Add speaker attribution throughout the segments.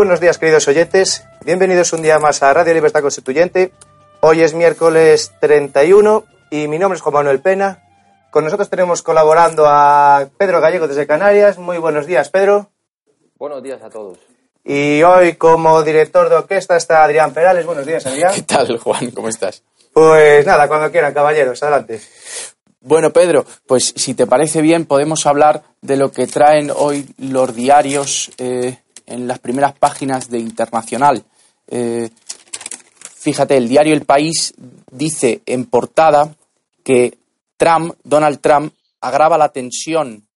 Speaker 1: Buenos días, queridos oyentes. Bienvenidos un día más a Radio Libertad Constituyente. Hoy es miércoles 31 y mi nombre es Juan Manuel Pena. Con nosotros tenemos colaborando a Pedro Gallego desde Canarias. Muy buenos días, Pedro.
Speaker 2: Buenos días a todos.
Speaker 1: Y hoy como director de orquesta está Adrián Perales. Buenos días, Adrián.
Speaker 3: ¿Qué tal, Juan? ¿Cómo estás?
Speaker 1: Pues nada, cuando quieran, caballeros, adelante.
Speaker 3: Bueno, Pedro, pues si te parece bien, podemos hablar de lo que traen hoy los diarios eh, en las primeras páginas de Internacional. Eh, fíjate, el diario El País dice en portada que Trump, Donald Trump, agrava la tensión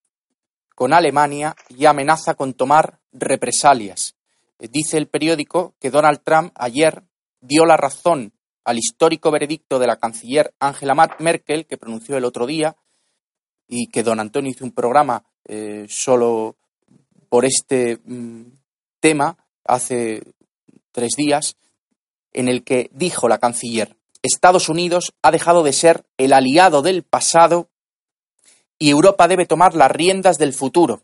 Speaker 3: con Alemania y amenaza con tomar represalias. Eh, dice el periódico que Donald Trump ayer dio la razón al histórico veredicto de la canciller Angela Merkel, que pronunció el otro día, y que don Antonio hizo un programa eh, solo por este mm, tema hace tres días, en el que dijo la canciller, Estados Unidos ha dejado de ser el aliado del pasado y Europa debe tomar las riendas del futuro.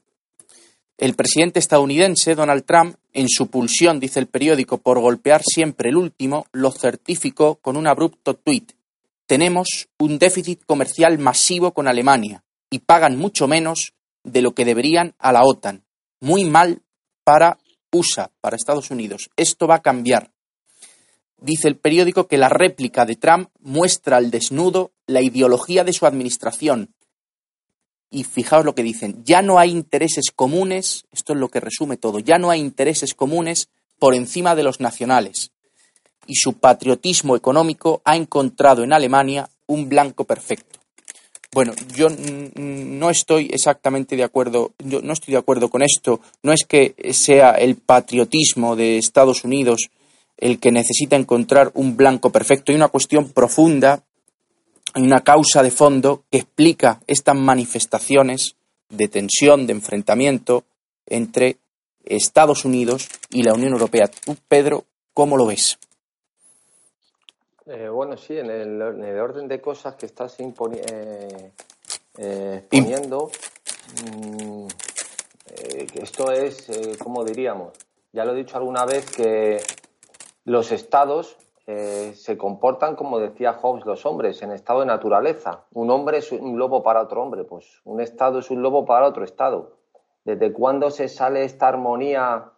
Speaker 3: El presidente estadounidense, Donald Trump, en su pulsión, dice el periódico, por golpear siempre el último, lo certificó con un abrupto tuit. Tenemos un déficit comercial masivo con Alemania y pagan mucho menos de lo que deberían a la OTAN. Muy mal para USA, para Estados Unidos. Esto va a cambiar. Dice el periódico que la réplica de Trump muestra al desnudo la ideología de su administración. Y fijaos lo que dicen, ya no hay intereses comunes, esto es lo que resume todo, ya no hay intereses comunes por encima de los nacionales. Y su patriotismo económico ha encontrado en Alemania un blanco perfecto. Bueno, yo no estoy exactamente de acuerdo, yo no estoy de acuerdo con esto. No es que sea el patriotismo de Estados Unidos el que necesita encontrar un blanco perfecto. Hay una cuestión profunda, hay una causa de fondo que explica estas manifestaciones de tensión, de enfrentamiento entre Estados Unidos y la Unión Europea. Tú, Pedro, ¿cómo lo ves?
Speaker 2: Eh, bueno, sí, en el, orden de cosas que estás eh, eh, exponiendo, mm, esto es, como diríamos, ya lo he dicho alguna vez, que los estados se comportan como decía Hobbes los hombres, en estado de naturaleza. Un hombre es un lobo para otro hombre, pues un estado es un lobo para otro estado. ¿Desde cuándo se sale esta armonía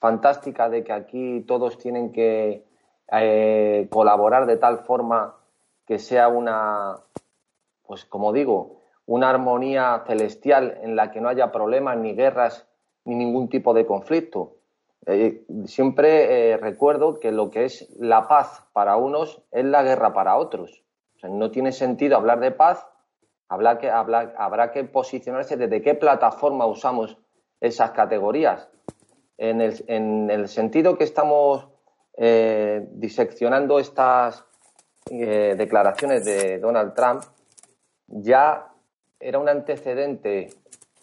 Speaker 2: fantástica de que aquí todos tienen que eh, colaborar de tal forma que sea una, pues como digo, una armonía celestial en la que no haya problemas ni guerras ni ningún tipo de conflicto. Eh, siempre recuerdo que lo que es la paz para unos es la guerra para otros. no tiene sentido hablar de paz, habrá que, habrá que posicionarse desde qué plataforma usamos esas categorías. En el, en el sentido que estamos diseccionando estas declaraciones de Donald Trump, ya era un antecedente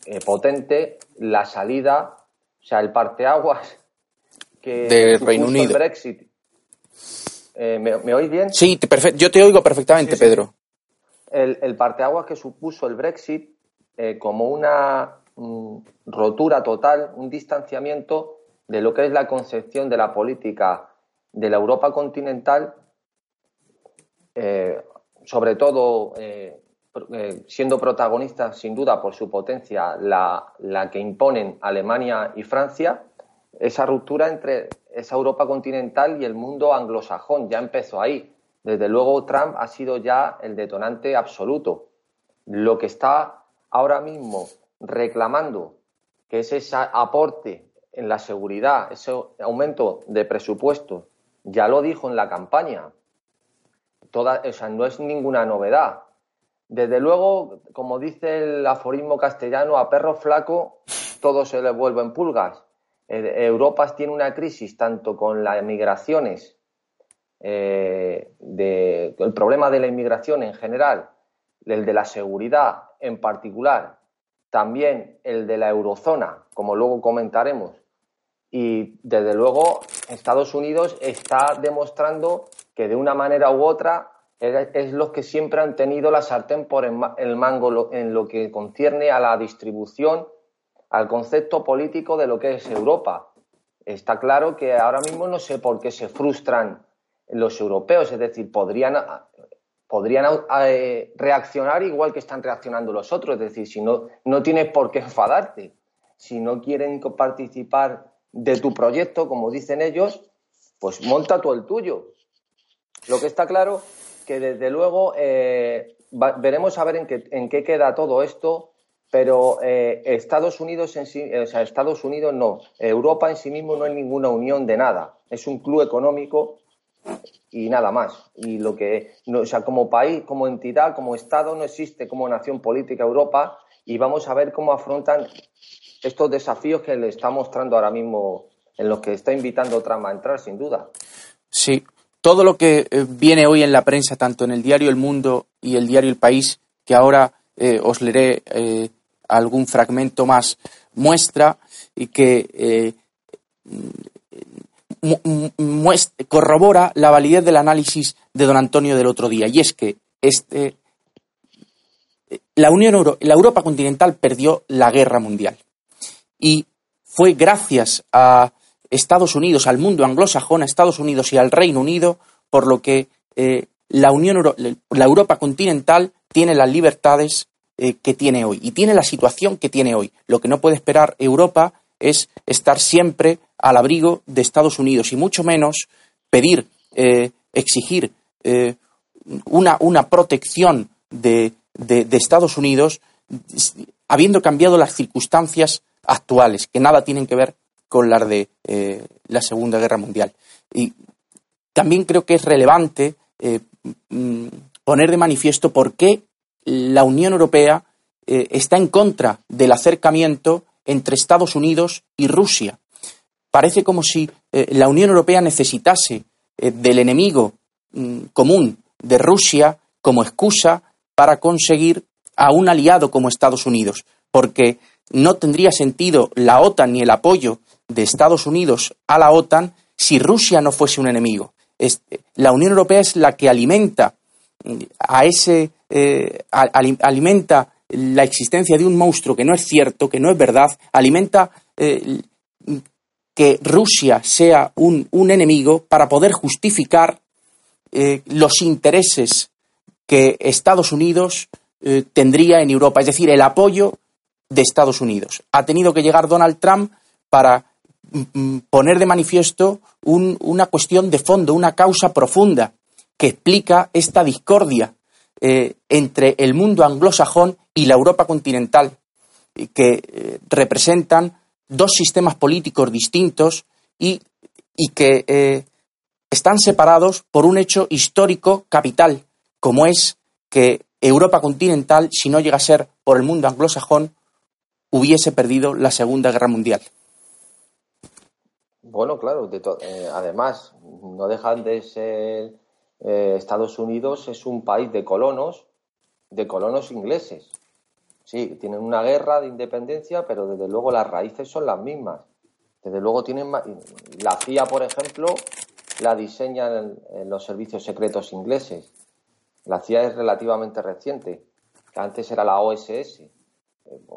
Speaker 2: eh, potente la salida, o sea, el parteaguas que
Speaker 3: del Reino Unido.
Speaker 2: El Brexit. Eh, ¿me, oís bien?
Speaker 3: Sí, yo te oigo perfectamente, Pedro.
Speaker 2: El, el, parteaguas que supuso el Brexit eh, como una mm, rotura total, un distanciamiento de lo que es la concepción de la política de la Europa continental, sobre todo eh, siendo protagonista, sin duda, por su potencia, la, la, que imponen Alemania y Francia, esa ruptura entre esa Europa continental y el mundo anglosajón ya empezó ahí. Desde luego, Trump ha sido ya el detonante absoluto. Lo que está ahora mismo reclamando, que es ese aporte en la seguridad, ese aumento de presupuesto, ya lo dijo en la campaña. Toda, o sea, no es ninguna novedad. Desde luego, como dice el aforismo castellano, a perro flaco todo se le vuelven pulgas. Eh, Europa tiene una crisis tanto con las migraciones, eh, el problema de la inmigración en general, el de la seguridad en particular, también el de la eurozona, como luego comentaremos. Y desde luego Estados Unidos está demostrando que de una manera u otra es los que siempre han tenido la sartén por el mango en lo que concierne a la distribución, al concepto político de lo que es Europa. Está claro que ahora mismo no sé por qué se frustran los europeos, es decir, podrían, podrían eh, reaccionar igual que están reaccionando los otros, es decir, si no, no tienes por qué enfadarte, si no quieren participar de tu proyecto, como dicen ellos, pues monta tú el tuyo. Lo que está claro que desde luego eh, veremos a ver en qué, en qué queda todo esto, pero eh, Estados Unidos en sí, o sea, Estados Unidos no, Europa en sí mismo no es ninguna unión de nada, es un club económico y nada más. Y lo que, o sea, como país, como entidad, como Estado, no existe como nación política Europa y vamos a ver cómo afrontan estos desafíos que le está mostrando ahora mismo en los que está invitando Trump a entrar, sin duda.
Speaker 3: Sí, todo lo que eh, viene hoy en la prensa, tanto en el diario El Mundo y el diario El País, que ahora eh, os leeré eh, algún fragmento más, muestra y que corrobora la validez del análisis de don Antonio del otro día. Y es que este, la, Unión la Europa continental perdió la guerra mundial. Y fue gracias a Estados Unidos, al mundo anglosajón, a Estados Unidos y al Reino Unido, por lo que eh, la, Unión la Europa continental tiene las libertades eh, que tiene hoy y tiene la situación que tiene hoy. Lo que no puede esperar Europa es estar siempre al abrigo de Estados Unidos y mucho menos pedir, eh, exigir una, una, protección de, de Estados Unidos habiendo cambiado las circunstancias actuales, que nada tienen que ver con las de eh, la Segunda Guerra Mundial. Y también creo que es relevante eh, mm, poner de manifiesto por qué la Unión Europea eh, está en contra del acercamiento entre Estados Unidos y Rusia. Parece como si la Unión Europea necesitase del enemigo mm, común de Rusia como excusa para conseguir a un aliado como Estados Unidos, porque no tendría sentido la OTAN ni el apoyo de Estados Unidos a la OTAN si Rusia no fuese un enemigo. la Unión Europea es la que alimenta a ese eh, alimenta la existencia de un monstruo que no es cierto, que no es verdad, alimenta eh, que Rusia sea un, enemigo para poder justificar eh, los intereses que Estados Unidos tendría en Europa, es decir, el apoyo de Estados Unidos. Ha tenido que llegar Donald Trump para poner de manifiesto una cuestión de fondo, una causa profunda que explica esta discordia eh, entre el mundo anglosajón y la Europa continental, que eh, representan dos sistemas políticos distintos y, que eh, están separados por un hecho histórico capital, como es que Europa continental, si no llega a ser por el mundo anglosajón, hubiese perdido la Segunda Guerra Mundial.
Speaker 2: Bueno, claro, eh, además, no dejan de ser eh, Estados Unidos es un país de colonos, de colonos ingleses. Sí, tienen una guerra de independencia, pero desde luego las raíces son las mismas. Desde luego tienen la CIA, por ejemplo, la diseñan los servicios secretos ingleses. La CIA es relativamente reciente, antes era la OSS.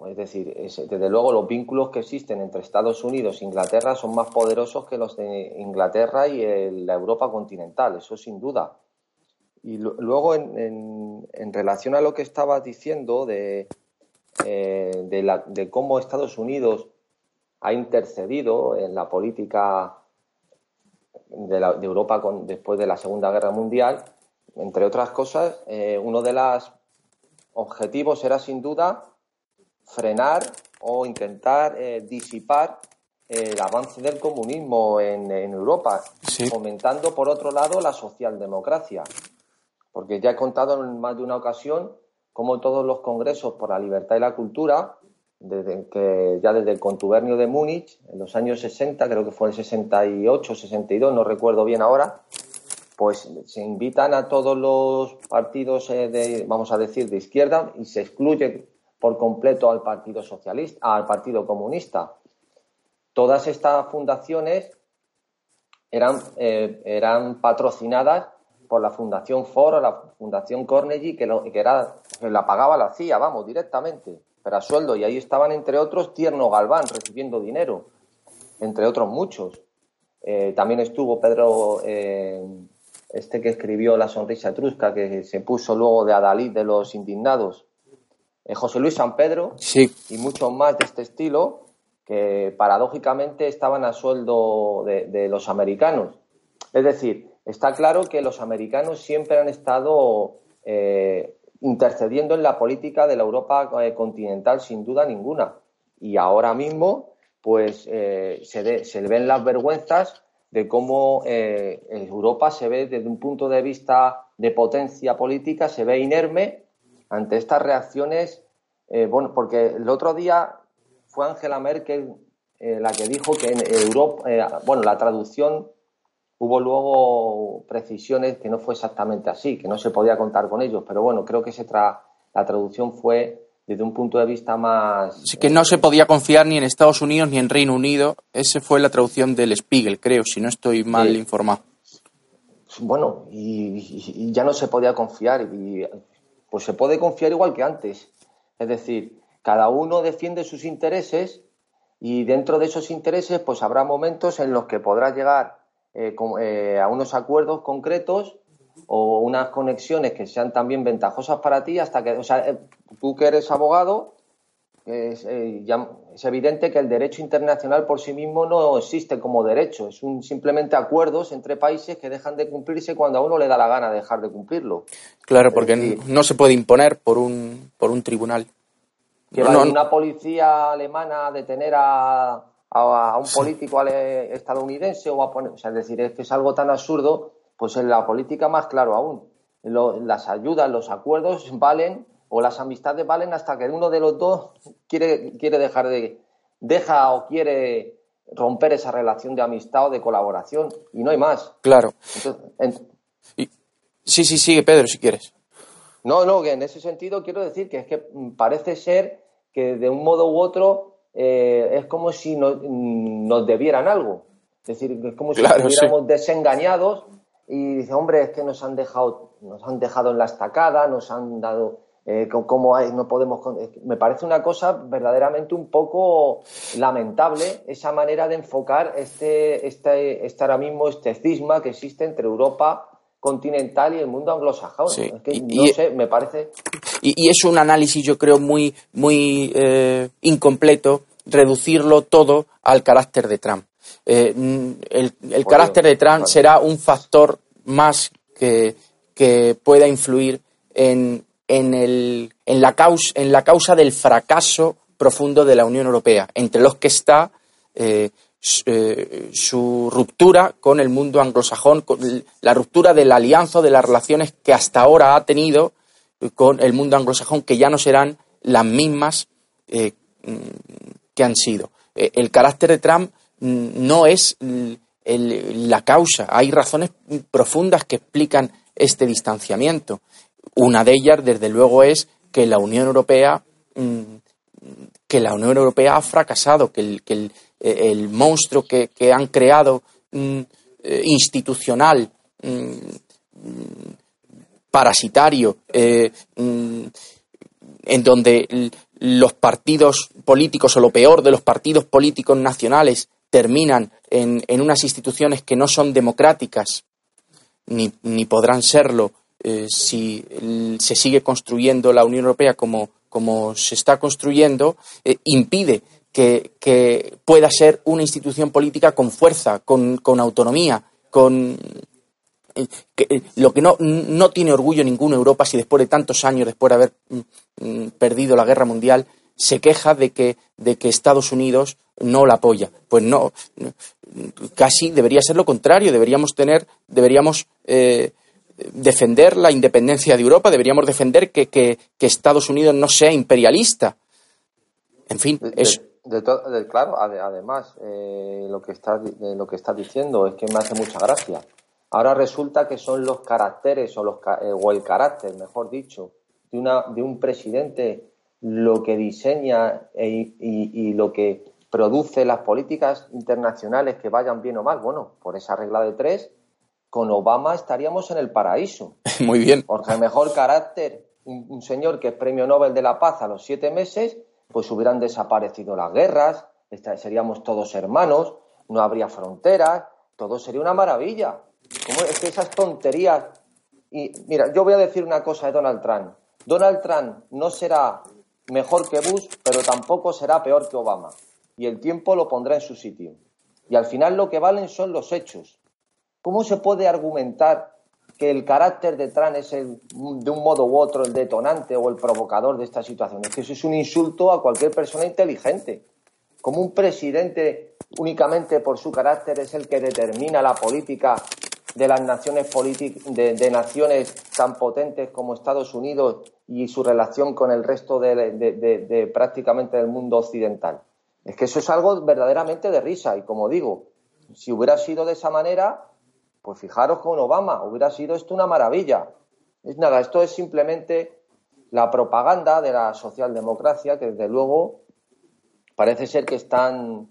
Speaker 2: Es decir, desde luego los vínculos que existen entre Estados Unidos e Inglaterra son más poderosos que los de Inglaterra y la Europa continental, eso sin duda. Y luego, en, relación a lo que estabas diciendo de, eh, de, cómo Estados Unidos ha intercedido en la política de, Europa después de la Segunda Guerra Mundial, entre otras cosas, eh, uno de los objetivos era sin duda frenar o intentar eh, disipar el avance del comunismo en, Europa, fomentando por otro lado la socialdemocracia. Porque ya he contado en más de una ocasión cómo todos los congresos por la libertad y la cultura, desde que ya desde el contubernio de Múnich, en los años 60, creo que fue el 68, 62, no recuerdo bien ahora, pues se invitan a todos los partidos eh, de, vamos a decir, de izquierda y se excluye por completo al Partido Socialista, al Partido Comunista. Todas estas fundaciones eran, eh, eran patrocinadas por la Fundación Ford o la Fundación Carnegie, que, que, era, la pagaba la CIA, vamos, directamente, pero a sueldo. Y ahí estaban, entre otros, Tierno Galván recibiendo dinero, entre otros muchos. Eh, también estuvo Pedro, eh, este que escribió La sonrisa etrusca, que se puso luego de Adalid de los indignados. Eh, José Luis San Pedro y muchos más de este estilo que paradójicamente estaban a sueldo de, los americanos. Es decir, está claro que los americanos siempre han estado eh, intercediendo en la política de la Europa eh, continental sin duda ninguna. Y ahora mismo, pues se, se, ven las vergüenzas de cómo Europa se ve desde un punto de vista de potencia política, se ve inerme ante estas reacciones, eh, bueno, porque el otro día fue Angela Merkel eh, la que dijo que en Europa, eh, bueno, la traducción hubo luego precisiones que no fue exactamente así, que no se podía contar con ellos, pero bueno, creo que se la traducción fue desde un punto de vista más...
Speaker 3: Sí, que no se podía confiar ni en Estados Unidos ni en Reino Unido. Esa fue la traducción del Spiegel, creo, si no estoy mal informado.
Speaker 2: Bueno, y, y, ya no se podía confiar. Y pues se puede confiar igual que antes. Es decir, cada uno defiende sus intereses y dentro de esos intereses pues habrá momentos en los que podrás llegar eh, eh, a unos acuerdos concretos o unas conexiones que sean también ventajosas para ti hasta que, o sea, eh, tú que eres abogado, es, es, evidente que el derecho internacional por sí mismo no existe como derecho, es un, simplemente acuerdos entre países que dejan de cumplirse cuando a uno le da la gana dejar de cumplirlo.
Speaker 3: Claro, porque no se puede imponer por un, por un tribunal.
Speaker 2: Que va una policía alemana a detener a, a, un político estadounidense o a poner, o sea, es decir, es que es algo tan absurdo, pues en la política más claro aún. las ayudas, los acuerdos valen o las amistades valen hasta que uno de los dos quiere, quiere dejar de, deja o quiere romper esa relación de amistad o de colaboración y no hay más.
Speaker 3: Claro. Sí, sí, sigue Pedro, si quieres.
Speaker 2: No, no, que en ese sentido quiero decir que es que parece ser que de un modo u otro eh, es como si nos debieran algo. Es decir, es como si estuviéramos desengañados y dice, hombre, es que nos han dejado, nos han dejado en la estacada, nos han dado eh, hay, no podemos. Me parece una cosa verdaderamente un poco lamentable esa manera de enfocar este, este, este ahora mismo este cisma que existe entre Europa continental y el mundo anglosajón. no sé, me parece.
Speaker 3: Y, es un análisis, yo creo, muy, muy eh, incompleto reducirlo todo al carácter de Trump. Eh, el, el carácter de Trump será un factor más que, que pueda influir en, en, el, en, la causa, en la causa del fracaso profundo de la Unión Europea, entre los que está eh, eh, su ruptura con el mundo anglosajón, la ruptura de la alianza, de las relaciones que hasta ahora ha tenido con el mundo anglosajón, que ya no serán las mismas eh, que han sido. Eh, el carácter de Trump mm, no es la causa, hay razones profundas que explican este distanciamiento. Una de ellas, desde luego, es que la Unión Europea mm, que la Unión Europea ha fracasado, que el, el, monstruo que, han creado mm, eh, institucional, parasitario, eh, mm, en donde los partidos políticos o lo peor de los partidos políticos nacionales terminan en, unas instituciones que no son democráticas, ni, podrán serlo eh, si se sigue construyendo la Unión Europea como, como se está construyendo, eh, impide que, pueda ser una institución política con fuerza, con, con autonomía, con, eh, lo que no, no tiene orgullo ninguna Europa si después de tantos años, después de haber mm, mm, perdido la guerra mundial, se queja de que, de que Estados Unidos no la apoya. Pues no, casi debería ser lo contrario. Deberíamos tener, deberíamos defender la independencia de Europa, deberíamos defender que, que, Estados Unidos no sea imperialista. En fin, eso.
Speaker 2: claro, además, lo, que está, lo que está diciendo es que me hace mucha gracia Ahora resulta que son los caracteres o, los, eh, o el carácter, mejor dicho, de, una, de un presidente lo que diseña e, y, lo que produce las políticas internacionales que vayan bien o mal. Bueno, por esa regla de tres, con Obama estaríamos en el paraíso.
Speaker 3: Muy bien.
Speaker 2: Porque el mejor carácter, un, señor que es premio Nobel de la Paz a los siete meses, pues hubieran desaparecido las guerras, seríamos todos hermanos, no habría fronteras, todo sería una maravilla. ¿Cómo es que esas tonterías? Y mira, yo voy a decir una cosa de Donald Trump. Donald Trump no será mejor que Bush, pero tampoco será peor que Obama. Y el tiempo lo pondrá en su sitio. Y al final lo que valen son los hechos. ¿Cómo se puede argumentar que el carácter de Trump es el, de un modo u otro el detonante o el provocador de esta situación? Es que eso es un insulto a cualquier persona inteligente. Como un presidente únicamente por su carácter es el que determina la política de las naciones de, de, naciones tan potentes como Estados Unidos y su relación con el resto de, prácticamente del mundo occidental. Es que eso es algo verdaderamente de risa y como digo, si hubiera sido de esa manera, pues fijaros con Obama, hubiera sido esto una maravilla. Es nada, esto es simplemente la propaganda de la socialdemocracia que desde luego parece ser que están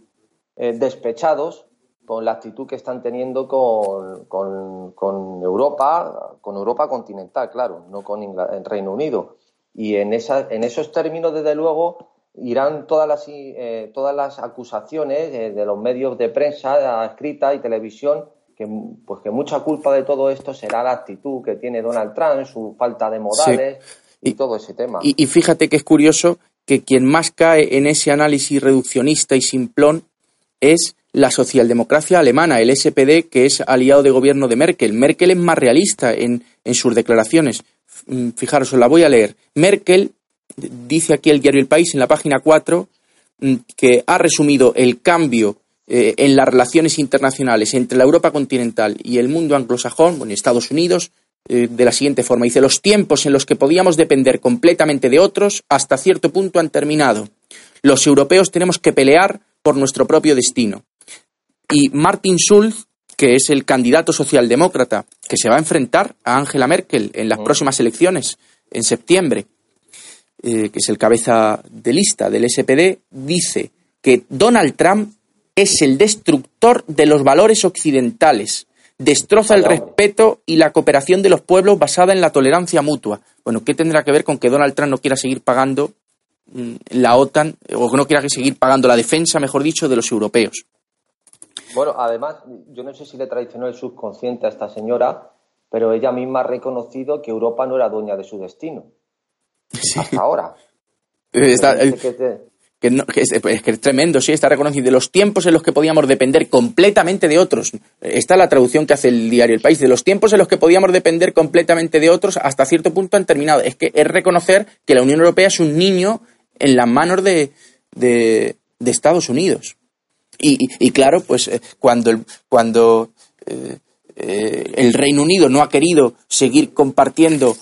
Speaker 2: eh, despechados con la actitud que están teniendo con, con, Europa, con Europa continental, claro, no con el Reino Unido. Y en, en esos términos, desde luego, irán todas las, eh, todas las acusaciones eh, de los medios de prensa escrita y televisión que, pues que mucha culpa de todo esto será la actitud que tiene Donald Trump, su falta de modales y, todo ese tema.
Speaker 3: Y, y, fíjate que es curioso que quien más cae en ese análisis reduccionista y simplón es la socialdemocracia alemana, el SPD, que es aliado de gobierno de Merkel. Merkel es más realista en, sus declaraciones. Mm, fijaros, os la voy a leer. Merkel dice aquí el diario El País en la página 4 mm, que ha resumido el cambio eh, en las relaciones internacionales entre la Europa continental y el mundo anglosajón, bueno, Estados Unidos, eh, de la siguiente forma. Dice, los tiempos en los que podíamos depender completamente de otros hasta cierto punto han terminado. Los europeos tenemos que pelear por nuestro propio destino. Y Martin Schulz, que es el candidato socialdemócrata que se va a enfrentar a Angela Merkel en las mm. próximas elecciones en septiembre, eh, que es el cabeza de lista del SPD, dice que Donald Trump es el destructor de los valores occidentales, destroza el respeto y la cooperación de los pueblos basada en la tolerancia mutua. Bueno, ¿qué tendrá que ver con que Donald Trump no quiera seguir pagando mm, la OTAN o que no quiera seguir pagando la defensa, mejor dicho, de los europeos?
Speaker 2: Bueno, además, yo no sé si le traicionó el subconsciente a esta señora, pero ella misma ha reconocido que Europa no era dueña de su destino. Hasta ahora.
Speaker 3: Que, es, tremendo, sí, está reconocido. De los tiempos en los que podíamos depender completamente de otros. Esta es la traducción que hace el diario El País. De los tiempos en los que podíamos depender completamente de otros, hasta cierto punto han terminado. Es que es reconocer que la Unión Europea es un niño en las manos de Estados Unidos Y, claro, pues eh, cuando, cuando eh, eh, el Reino Unido no ha querido seguir compartiendo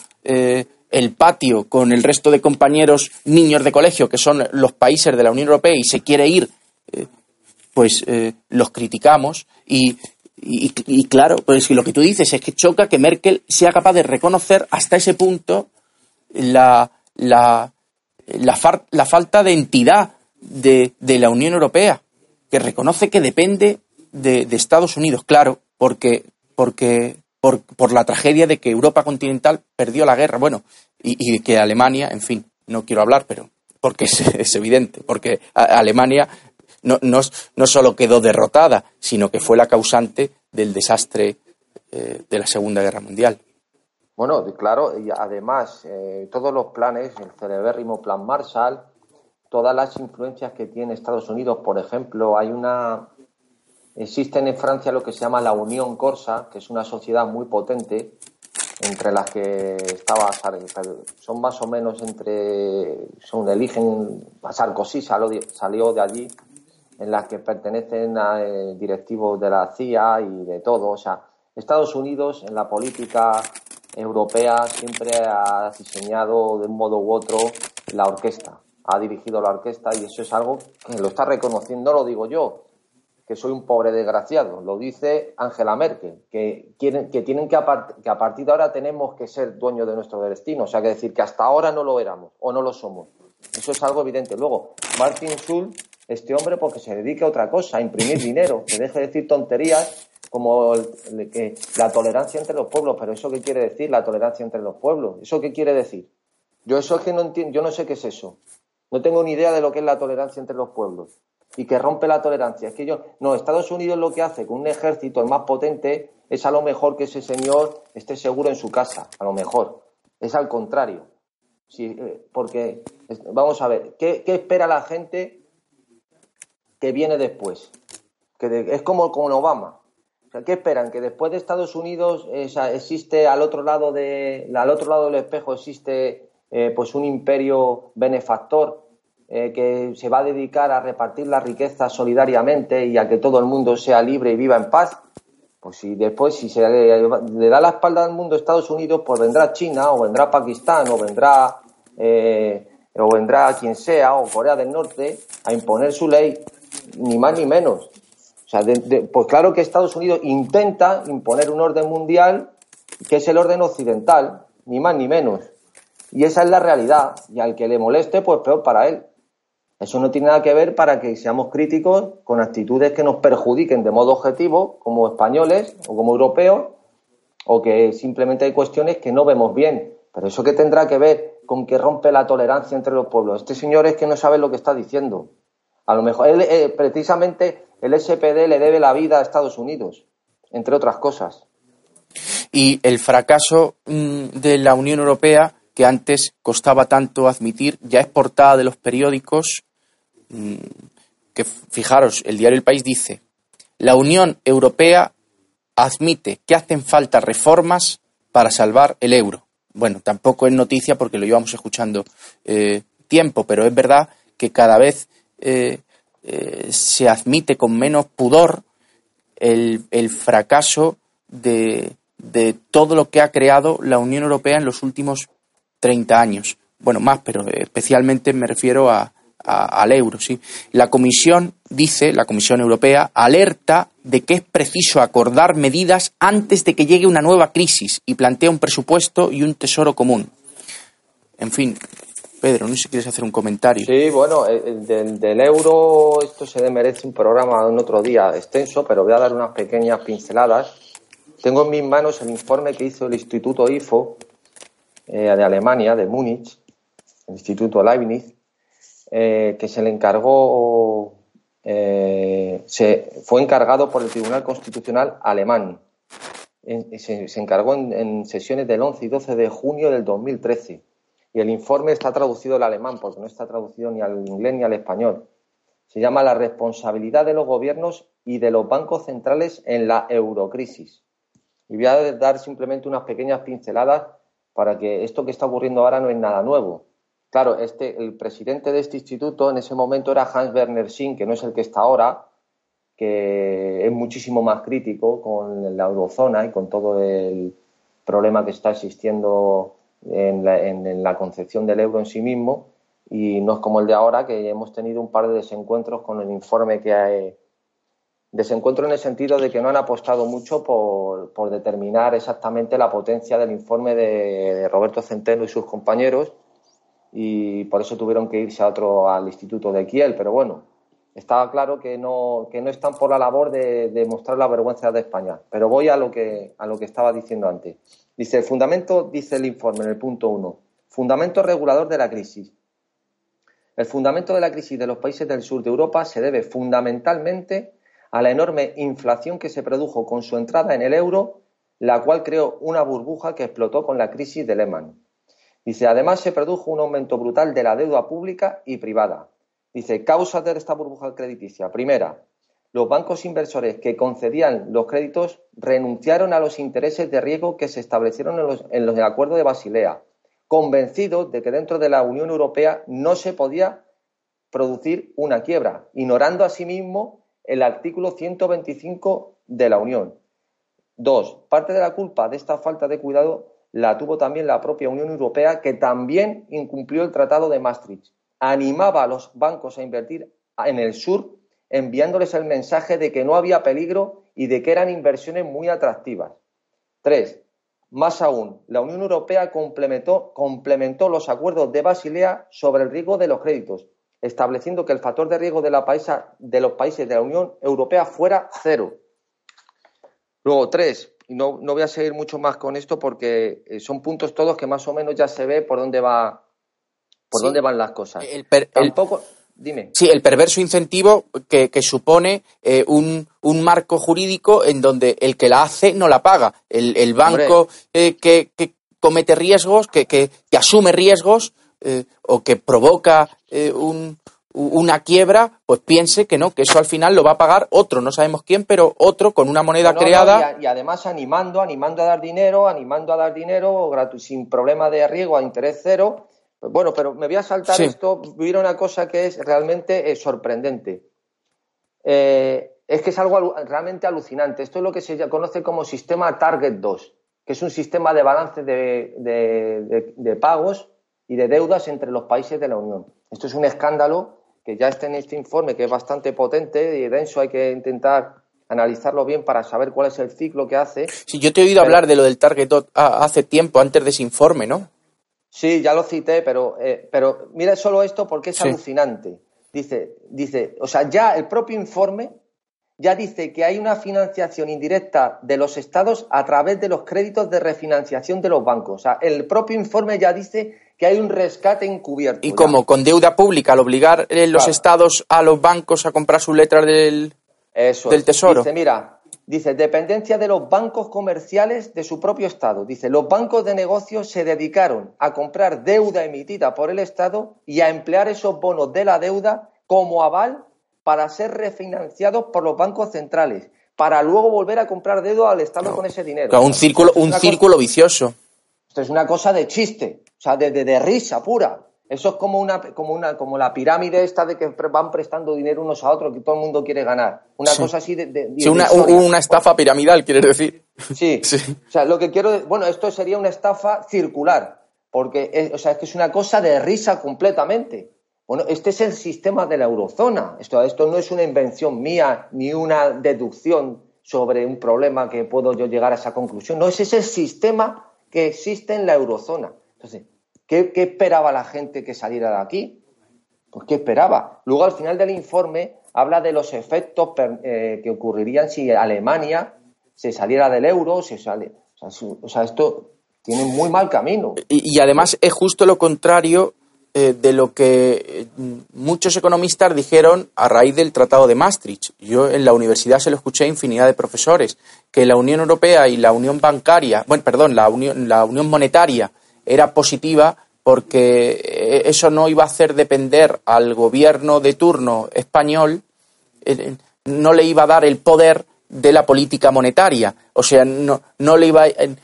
Speaker 3: el patio con el resto de compañeros niños de colegio, que son los países de la Unión Europea, y se quiere ir, pues los criticamos. Y, y, claro, pues lo que tú dices es que choca que Merkel sea capaz de reconocer hasta ese punto la, la, la, falta de entidad de, la Unión Europea, que reconoce que depende de, Estados Unidos, claro, porque, porque por, por, la tragedia de que Europa continental perdió la guerra, bueno, y, que Alemania, en fin, no quiero hablar, pero porque es, evidente, porque Alemania no, no, no, solo quedó derrotada, sino que fue la causante del desastre eh, de la Segunda Guerra Mundial.
Speaker 2: Bueno, claro, y además eh, todos los planes, el celebérrimo Plan Marshall, todas las influencias que tiene Estados Unidos, por ejemplo, hay una existen en Francia lo que se llama la Unión Corsa, que es una sociedad muy potente entre las que estaba son más o menos entre son eligen Sarkozy salió, salió de allí en las que pertenecen a eh, directivos de la CIA y de todo, o sea, Estados Unidos en la política europea siempre ha diseñado de un modo u otro la orquesta, ha dirigido la orquesta y eso es algo que lo está reconociendo, lo digo yo, que soy un pobre desgraciado, lo dice Angela Merkel, que, quieren, que tienen que a, que a partir de ahora tenemos que ser dueños de nuestro destino, o sea, que decir que hasta ahora no lo éramos o no lo somos. Eso es algo evidente. Luego, Martin Schulz, este hombre, porque se dedica a otra cosa, a imprimir dinero, que deje de decir tonterías como que la tolerancia entre los pueblos, pero ¿eso qué quiere decir, la tolerancia entre los pueblos? ¿Eso qué quiere decir? Yo eso es que no entiendo, yo no sé qué es eso. No tengo ni idea de lo que es la tolerancia entre los pueblos y que rompe la tolerancia. Es que yo, no, Estados Unidos lo que hace con un ejército el más potente es a lo mejor que ese señor esté seguro en su casa, a lo mejor. Es al contrario. Sí, eh, porque, vamos a ver, ¿qué, espera la gente que viene después? Que es como con Obama. ¿Qué esperan? Que después de Estados Unidos eh, existe al otro lado de, al otro lado del espejo existe eh, pues un imperio benefactor eh, que se va a dedicar a repartir la riqueza solidariamente y a que todo el mundo sea libre y viva en paz. Pues si después, si se le, da la espalda al mundo Estados Unidos, pues vendrá China o vendrá Pakistán o vendrá o vendrá quien sea o Corea del Norte a imponer su ley, ni más ni menos. O sea, pues claro que Estados Unidos intenta imponer un orden mundial que es el orden occidental, ni más ni menos. Y esa es la realidad. Y al que le moleste, pues peor para él. Eso no tiene nada que ver para que seamos críticos con actitudes que nos perjudiquen de modo objetivo, como españoles o como europeos, o que simplemente hay cuestiones que no vemos bien. Pero eso que tendrá que ver con que rompe la tolerancia entre los pueblos. Este señor es que no sabe lo que está diciendo. A lo mejor él eh, precisamente el SPD le debe la vida a Estados Unidos, entre otras cosas.
Speaker 3: Y el fracaso mm, de la Unión Europea, que antes costaba tanto admitir, ya es portada de los periódicos, que fijaros, el diario El País dice, la Unión Europea admite que hacen falta reformas para salvar el euro. Bueno, tampoco es noticia porque lo llevamos escuchando eh, tiempo, pero es verdad que cada vez eh, eh, se admite con menos pudor el, fracaso de, todo lo que ha creado la Unión Europea en los últimos 30 años. Bueno, más, pero especialmente me refiero a, al euro. ¿sí? La Comisión dice, la Comisión Europea, alerta de que es preciso acordar medidas antes de que llegue una nueva crisis y plantea un presupuesto y un tesoro común. En fin, Pedro, no sé si quieres hacer un comentario.
Speaker 2: Sí, bueno, del, euro esto se merece un programa en otro día extenso, pero voy a dar unas pequeñas pinceladas. Tengo en mis manos el informe que hizo el Instituto IFO eh, de Alemania, de Múnich, el Instituto Leibniz, eh, que se le encargó, eh, se, fue encargado por el Tribunal Constitucional alemán. se, se, encargó en, en sesiones del 11 y 12 de junio del 2013 y el informe está traducido al alemán, porque no está traducido ni al inglés ni al español. Se llama La responsabilidad de los gobiernos y de los bancos centrales en la eurocrisis. Y voy a dar simplemente unas pequeñas pinceladas para que esto que está ocurriendo ahora no es nada nuevo. Claro, este, el presidente de este instituto en ese momento era Hans Werner Sinn, que no es el que está ahora, que es muchísimo más crítico con la eurozona y con todo el problema que está existiendo en la, en la concepción del euro en sí mismo. Y no es como el de ahora que hemos tenido un par de desencuentros con el informe que hay Desencuentro en el sentido de que no han apostado mucho por, determinar exactamente la potencia del informe de, Roberto Centeno y sus compañeros y por eso tuvieron que irse a otro al Instituto de Kiel. Pero bueno, estaba claro que no, que no están por la labor de, mostrar la vergüenza de España. Pero voy a lo que, a lo que estaba diciendo antes. Dice, el fundamento, dice el informe en el punto uno, fundamento regulador de la crisis. El fundamento de la crisis de los países del sur de Europa se debe fundamentalmente a la enorme inflación que se produjo con su entrada en el euro, la cual creó una burbuja que explotó con la crisis de Lehman. Dice, además se produjo un aumento brutal de la deuda pública y privada. Dice, causas de esta burbuja crediticia. Primera, los bancos inversores que concedían los créditos renunciaron a los intereses de riesgo que se establecieron en los, en del Acuerdo de Basilea, convencidos de que dentro de la Unión Europea no se podía producir una quiebra, ignorando asimismo el artículo 125 de la Unión. Dos, parte de la culpa de esta falta de cuidado la tuvo también la propia Unión Europea, que también incumplió el Tratado de Maastricht. Animaba a los bancos a invertir en el sur, enviándoles el mensaje de que no había peligro y de que eran inversiones muy atractivas. Tres, más aún, la Unión Europea complementó, complementó los acuerdos de Basilea sobre el riesgo de los créditos, estableciendo que el factor de riesgo de, la paisa, de los países de la Unión Europea fuera cero. Luego, tres, no, no, voy a seguir mucho más con esto porque eh, son puntos todos que más o menos ya se ve por dónde va por dónde van las cosas.
Speaker 3: El, Tampoco, dime. Sí, el perverso incentivo que, supone eh, un, un, marco jurídico en donde el que la hace no la paga. El, banco eh, que, que, comete riesgos, que, que, asume riesgos, eh, o que provoca eh, una quiebra, pues piense que no, que eso al final lo va a pagar otro, no sabemos quién, pero otro con una moneda creada.
Speaker 2: y, además animando, animando a dar dinero, animando a dar dinero sin problema de riesgo a interés cero. Pues bueno, pero me voy a saltar esto, vivir una cosa que es realmente eh, sorprendente. es que es algo realmente alucinante. Esto es lo que se conoce como sistema Target 2, que es un sistema de balance de pagos y de deudas entre los países de la Unión. Esto es un escándalo que ya está en este informe, que es bastante potente y denso, hay que intentar analizarlo bien para saber cuál es el ciclo que hace.
Speaker 3: Sí, yo te he oído hablar de lo del Target hace tiempo, antes de ese informe, ¿no?
Speaker 2: Sí, ya lo cité, pero, eh, pero mira solo esto porque es alucinante. Dice, dice, o sea, ya el propio informe ya dice que hay una financiación indirecta de los estados a través de los créditos de refinanciación de los bancos. O sea, el propio informe ya dice que hay un rescate encubierto.
Speaker 3: ¿Y cómo? ¿Con deuda pública al obligar eh, los estados a los bancos a comprar sus letras del, del tesoro?
Speaker 2: Dice, mira, dice, dependencia de los bancos comerciales de su propio estado. Dice, los bancos de negocios se dedicaron a comprar deuda emitida por el estado y a emplear esos bonos de la deuda como aval para ser refinanciados por los bancos centrales, para luego volver a comprar deuda al estado con ese dinero.
Speaker 3: un círculo, un círculo vicioso.
Speaker 2: Esto es una cosa de chiste. O sea, de, risa pura. Eso es como una, como una, como la pirámide esta de que van prestando dinero unos a otros, que todo el mundo quiere ganar. Una cosa así de.
Speaker 3: sí, una, estafa piramidal, quieres decir.
Speaker 2: Sí. O sea, lo que quiero. Bueno, esto sería una estafa circular. Porque es, o sea, es que es una cosa de risa completamente. Bueno, este es el sistema de la eurozona. Esto, esto no es una invención mía ni una deducción sobre un problema que puedo yo llegar a esa conclusión. No, ese es el sistema que existe en la eurozona. Entonces, ¿qué, esperaba la gente que saliera de aquí? Pues ¿qué esperaba? Luego, al final del informe, habla de los efectos eh, que ocurrirían si Alemania se saliera del euro. O sea, esto tiene muy mal camino.
Speaker 3: Y, además es justo lo contrario eh, de lo que eh, muchos economistas dijeron a raíz del Tratado de Maastricht. Yo en la universidad se lo escuché a infinidad de profesores, que la Unión Europea y la Unión Bancaria, bueno, perdón, la Unión, la Unión Monetaria era positiva porque eh, eso no iba a hacer depender al gobierno de turno español, eh, no le iba a dar el poder de la política monetaria. O sea, no, no le iba a, eh,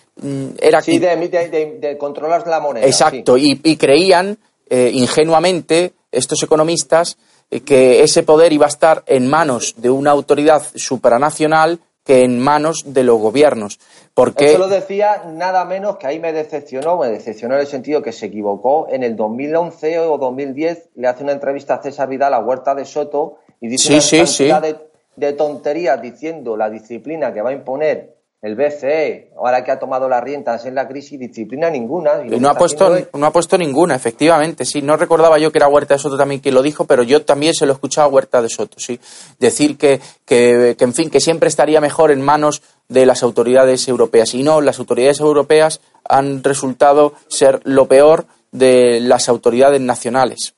Speaker 2: era sí, de, controlar la moneda.
Speaker 3: Exacto, y, creían ingenuamente estos economistas que ese poder iba a estar en manos de una autoridad supranacional que en manos de los gobiernos. Porque...
Speaker 2: Eso lo decía nada menos que ahí me decepcionó, me decepcionó en el sentido que se equivocó. En el 2011 o 2010 le hace una entrevista a César Vidal a Huerta de Soto y dice una cantidad de, de tonterías diciendo la disciplina que va a imponer el BCE, ahora que ha tomado las riendas en la crisis, disciplina ninguna.
Speaker 3: Y no, ha puesto, no ha puesto ninguna, efectivamente, sí. No recordaba yo que era Huerta de Soto también quien lo dijo, pero yo también se lo he escuchado a Huerta de Soto, sí. Decir que, que, que, en fin, que siempre estaría mejor en manos de las autoridades europeas. Y no, las autoridades europeas han resultado ser lo peor de las autoridades nacionales.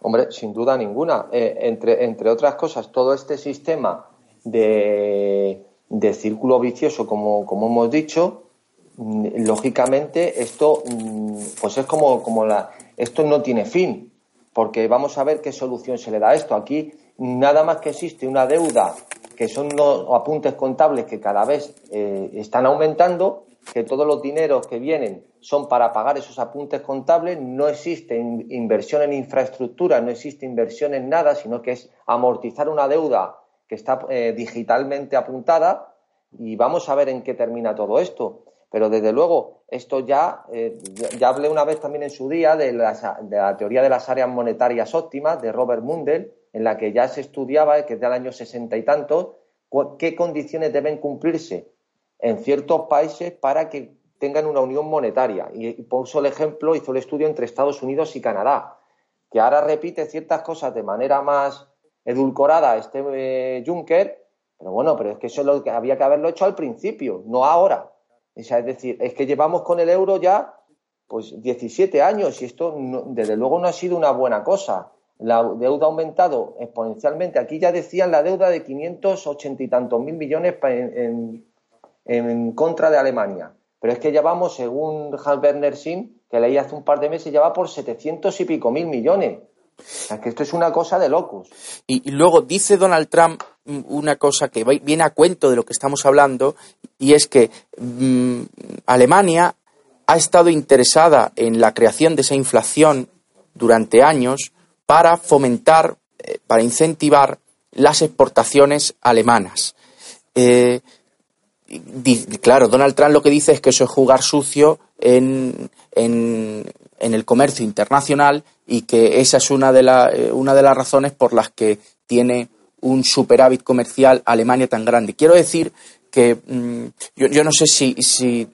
Speaker 2: Hombre, sin duda ninguna. Eh, entre, entre otras cosas, todo este sistema de de círculo vicioso, como, como hemos dicho, mm, lógicamente esto mm, pues es como, como la esto no tiene fin, porque vamos a ver qué solución se le da a esto. Aquí nada más que existe una deuda que son los apuntes contables que cada vez eh, están aumentando, que todos los dineros que vienen son para pagar esos apuntes contables, no existe inversión en infraestructura, no existe inversión en nada, sino que es amortizar una deuda que está eh, digitalmente apuntada y vamos a ver en qué termina todo esto. Pero desde luego, esto ya, eh, ya hablé una vez también en su día de la, de la, teoría de las áreas monetarias óptimas de Robert Mundell, en la que ya se estudiaba, que es del año sesenta y tantos, qué condiciones deben cumplirse en ciertos países para que tengan una unión monetaria. Y puso el ejemplo, hizo el estudio entre Estados Unidos y Canadá, que ahora repite ciertas cosas de manera más edulcorada este eh, Juncker, pero bueno, pero es que eso es lo que había que haberlo hecho al principio, no ahora. es decir, es que llevamos con el euro ya pues 17 años y esto desde luego no ha sido una buena cosa. La deuda ha aumentado exponencialmente. Aquí ya decían la deuda de 580 y tantos mil millones en, en, contra de Alemania. Pero es que ya vamos, según Hans Werner Sinn, que leí hace un par de meses, ya va por 700 y pico mil millones. Que esto es una cosa de locos.
Speaker 3: Y, luego dice Donald Trump una cosa que viene a cuento de lo que estamos hablando, y es que mm, Alemania ha estado interesada en la creación de esa inflación durante años para fomentar, eh, para incentivar las exportaciones alemanas. Eh, claro, Donald Trump lo que dice es que eso es jugar sucio en, en el comercio internacional y que esa es una de, eh, una de las razones por las que tiene un superávit comercial Alemania tan grande. Quiero decir que mm, yo, no sé si, si,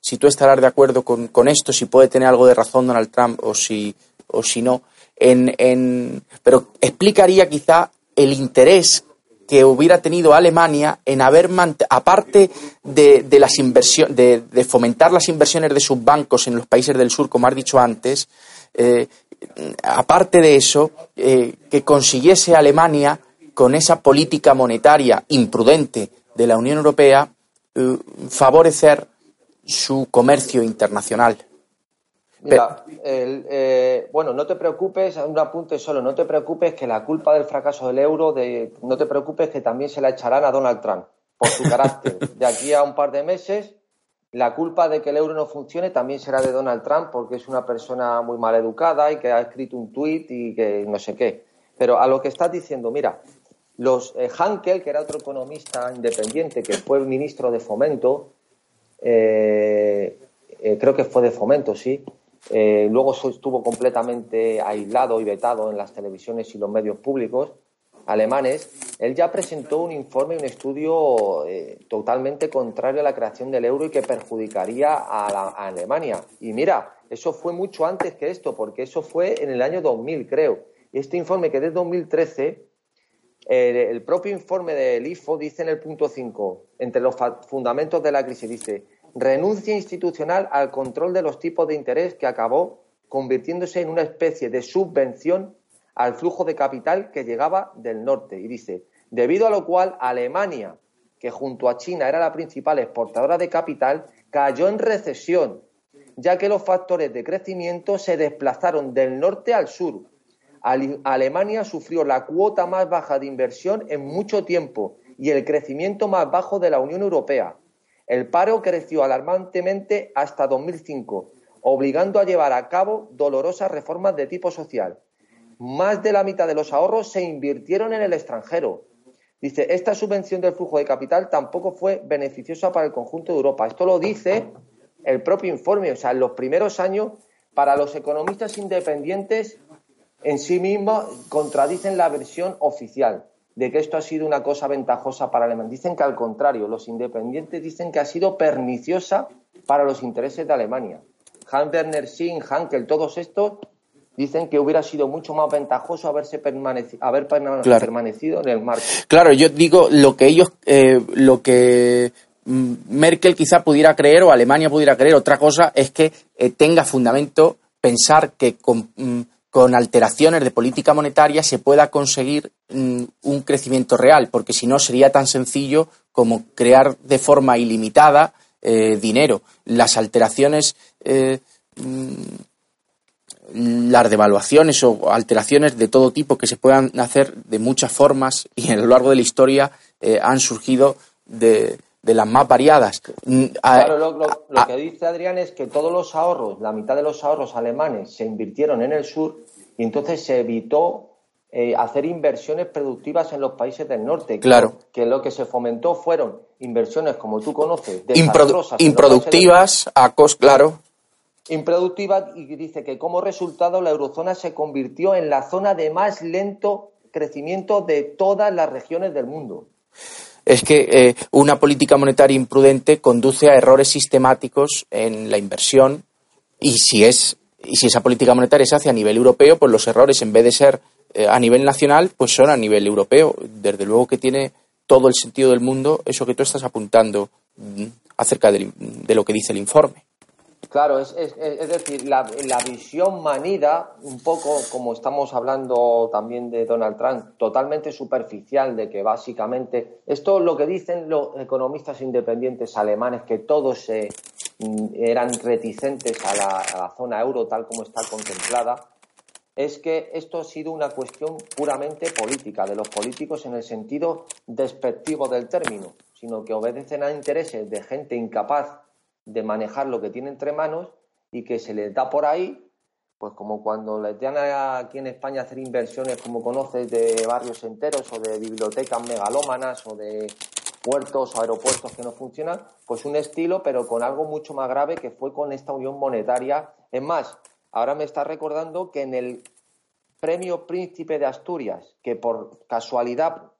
Speaker 3: si, tú estarás de acuerdo con, con, esto, si puede tener algo de razón Donald Trump o si, o si no, en, en, pero explicaría quizá el interés que hubiera tenido Alemania en haber aparte de, de las inversiones de, fomentar las inversiones de sus bancos en los países del sur, como has dicho antes, eh, aparte de eso, eh, que consiguiese Alemania, con esa política monetaria imprudente de la Unión Europea, eh, favorecer su comercio internacional.
Speaker 2: Mira, eh, bueno, no te preocupes, un apunte solo, no te preocupes que la culpa del fracaso del euro, de, no te preocupes que también se la echarán a Donald Trump por su carácter. De aquí a un par de meses la culpa de que el euro no funcione también será de Donald Trump porque es una persona muy mal educada y que ha escrito un tuit y que no sé qué. Pero a lo que estás diciendo, mira, los eh, Hankel, que era otro economista independiente que fue ministro de Fomento, eh, eh, creo que fue de Fomento, sí, luego estuvo completamente aislado y vetado en las televisiones y los medios públicos, alemanes, él ya presentó un informe, un estudio eh, totalmente contrario a la creación del euro y que perjudicaría a, Alemania. Y mira, eso fue mucho antes que esto, porque eso fue en el año 2000, creo. Y este informe, que es de 2013, el propio informe del IFO dice en el punto 5, entre los fundamentos de la crisis, dice, renuncia institucional al control de los tipos de interés que acabó convirtiéndose en una especie de subvención al flujo de capital que llegaba del norte. Y dice, debido a lo cual Alemania, que junto a China era la principal exportadora de capital, cayó en recesión, ya que los factores de crecimiento se desplazaron del norte al sur. Alemania sufrió la cuota más baja de inversión en mucho tiempo y el crecimiento más bajo de la Unión Europea. El paro creció alarmantemente hasta 2005, obligando a llevar a cabo dolorosas reformas de tipo social. más de la mitad de los ahorros se invirtieron en el extranjero. Dice, esta subvención del flujo de capital tampoco fue beneficiosa para el conjunto de Europa. Esto lo dice el propio informe. O sea, en los primeros años, para los economistas independientes en sí mismos contradicen la versión oficial de que esto ha sido una cosa ventajosa para Alemania. Dicen que al contrario, los independientes dicen que ha sido perniciosa para los intereses de Alemania. Hans Werner Sinn, Hankel, todos estos dicen que hubiera sido mucho más ventajoso haberse haber permanecido en el marco.
Speaker 3: Claro, yo digo lo que ellos, eh, lo que mm, Merkel quizá pudiera creer o Alemania pudiera creer. Otra cosa es que eh, tenga fundamento pensar que mm, con, alteraciones de política monetaria se pueda conseguir mm, un crecimiento real, porque si no sería tan sencillo como crear de forma ilimitada eh, dinero. Las alteraciones las devaluaciones o alteraciones de todo tipo que se puedan hacer de muchas formas y a lo largo de la historia eh, han surgido de, las más variadas.
Speaker 2: Mm, claro, lo, que dice Adrián es que todos los ahorros, la mitad de los ahorros alemanes se invirtieron en el sur y entonces se evitó eh, hacer inversiones productivas en los países del norte.
Speaker 3: Claro.
Speaker 2: Que, lo que se fomentó fueron inversiones, como tú conoces,
Speaker 3: improductivas, a cost, claro
Speaker 2: improductiva y dice que como resultado la eurozona se convirtió en la zona de más lento crecimiento de todas las regiones del mundo.
Speaker 3: Es que eh, una política monetaria imprudente conduce a errores sistemáticos en la inversión y si es y si esa política monetaria se hace a nivel europeo, pues los errores en vez de ser eh, a nivel nacional, pues son a nivel europeo. Desde luego que tiene todo el sentido del mundo eso que tú estás apuntando mm, acerca de lo que dice el informe.
Speaker 2: Claro, es, decir, la, visión manida, un poco como estamos hablando también de Donald Trump, totalmente superficial de que básicamente, esto es lo que dicen los economistas independientes alemanes, que todos mm, eran reticentes a la, a la zona euro tal como está contemplada, es que esto ha sido una cuestión puramente política, de los políticos en el sentido despectivo del término, sino que obedecen a intereses de gente incapaz de manejar lo que tiene entre manos y que se les da por ahí, pues como cuando les dan aquí en España hacer inversiones, como conoces, de barrios enteros o de bibliotecas megalómanas o de puertos o aeropuertos que no funcionan, pues un estilo, pero con algo mucho más grave que fue con esta unión monetaria. Es más, ahora me está recordando que en el premio Príncipe de Asturias, que por casualidad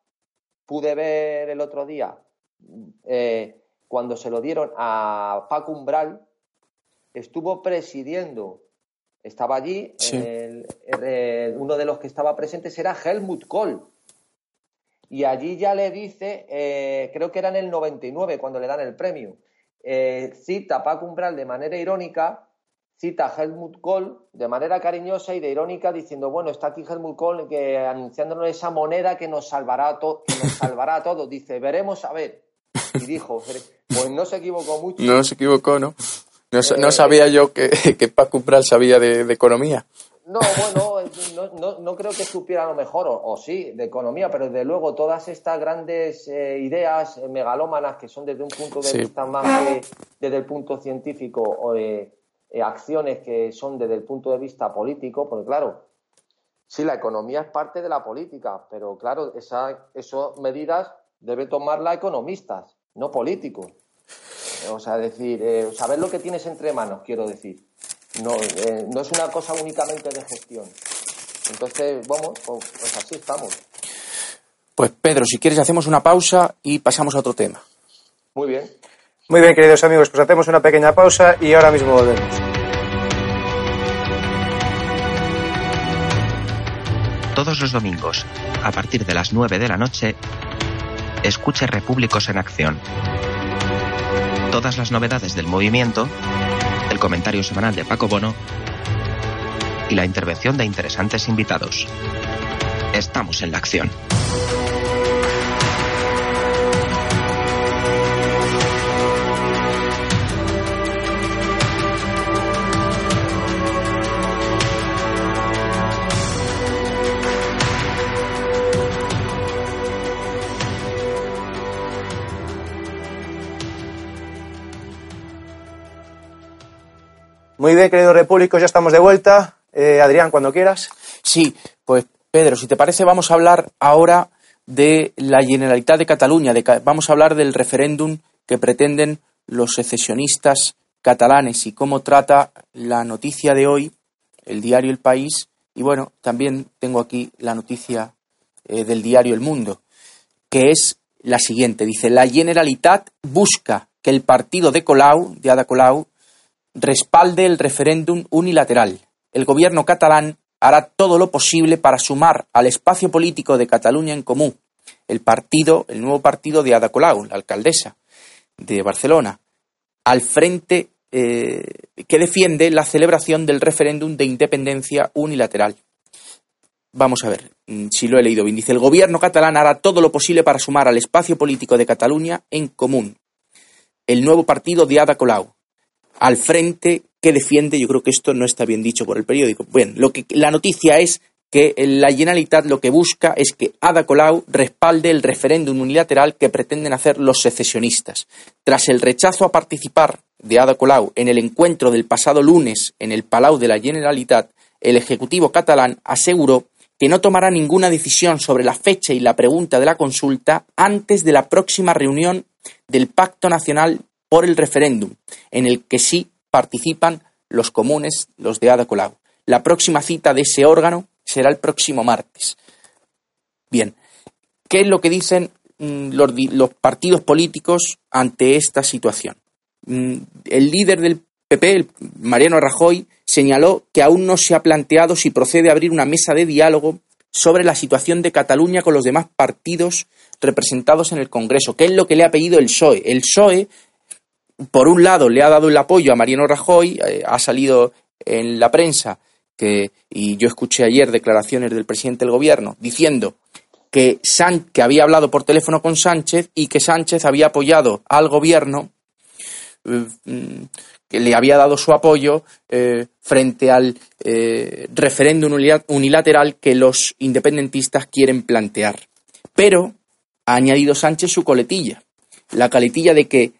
Speaker 2: pude ver el otro día, eh, cuando se lo dieron a Paco Umbral, estuvo presidiendo, estaba allí, uno de los que estaba presentes era Helmut Kohl. Y allí ya le dice, eh, creo que era en el 99 cuando le dan el premio, eh, cita a Paco Umbral de manera irónica, cita a Helmut Kohl de manera cariñosa y de irónica diciendo, bueno, está aquí Helmut Kohl que anunciándonos esa moneda que nos salvará, que nos salvará a todos. Dice, veremos a ver. Y dijo, pues no se equivocó mucho.
Speaker 3: No se equivocó, ¿no? No, eh, sabía yo que, que Paco Umbral sabía de, economía.
Speaker 2: No, bueno, no, no, creo que supiera lo mejor, o, sí, de economía, pero desde luego todas estas grandes eh, ideas eh, megalómanas que son desde un punto de vista más que desde el punto científico, o acciones que son desde el punto de vista político, porque claro, sí, la economía es parte de la política, pero claro, esas medidas deben tomarlas economistas, no políticos. O sea, decir, eh, saber lo que tienes entre manos, quiero decir. No, eh, no es una cosa únicamente de gestión. Entonces, vamos, pues, pues, así estamos.
Speaker 3: Pues Pedro, si quieres hacemos una pausa y pasamos a otro tema.
Speaker 2: Muy bien.
Speaker 1: Muy bien, queridos amigos, pues hacemos una pequeña pausa y ahora mismo volvemos.
Speaker 4: Todos los domingos, a partir de las 9 de la noche, escuche Repúblicos en Acción todas las novedades del movimiento, el comentario semanal de Paco Bono y la intervención de interesantes invitados. Estamos en la acción.
Speaker 1: Muy bien, queridos repúblicos, ya estamos de vuelta. Eh, Adrián, cuando quieras.
Speaker 3: Sí, pues Pedro, si te parece, vamos a hablar ahora de la Generalitat de Cataluña, vamos a hablar del referéndum que pretenden los secesionistas catalanes y cómo trata la noticia de hoy el diario El País y bueno, también tengo aquí la noticia eh, del diario El Mundo, que es la siguiente. Dice, la Generalitat busca que el partido de Colau, de Ada Colau, respalde el referéndum unilateral. El gobierno catalán hará todo lo posible para sumar al espacio político de Cataluña en Común el partido, el nuevo partido de Ada Colau, la alcaldesa de Barcelona, al frente eh, que defiende la celebración del referéndum de independencia unilateral. Vamos a ver mm, si lo he leído bien. Dice, el gobierno catalán hará todo lo posible para sumar al espacio político de Cataluña en común el nuevo partido de Ada Colau, al frente que defiende, yo creo que esto no está bien dicho por el periódico. Bueno, lo que, la noticia es que la Generalitat lo que busca es que Ada Colau respalde el referéndum unilateral que pretenden hacer los secesionistas. Tras el rechazo a participar de Ada Colau en el encuentro del pasado lunes en el Palau de la Generalitat, el Ejecutivo catalán aseguró que no tomará ninguna decisión sobre la fecha y la pregunta de la consulta antes de la próxima reunión del Pacto Nacional por el Referéndum, en el que sí participan los comunes, los de Ada Colau. La próxima cita de ese órgano será el próximo martes. Bien, ¿qué es lo que dicen mm, los, partidos políticos ante esta situación? Mm, el líder del PP, Mariano Rajoy, señaló que aún no se ha planteado si procede a abrir una mesa de diálogo sobre la situación de Cataluña con los demás partidos representados en el Congreso, que es lo que le ha pedido el PSOE. El PSOE, por un lado, le ha dado el apoyo a Mariano Rajoy, eh, ha salido en la prensa que, y yo escuché ayer declaraciones del presidente del gobierno diciendo que, que había hablado por teléfono con Sánchez y que Sánchez había apoyado al gobierno eh, mm, que le había dado su apoyo eh, frente al referéndum unilateral que los independentistas quieren plantear. Pero ha añadido Sánchez su coletilla, la coletilla de que,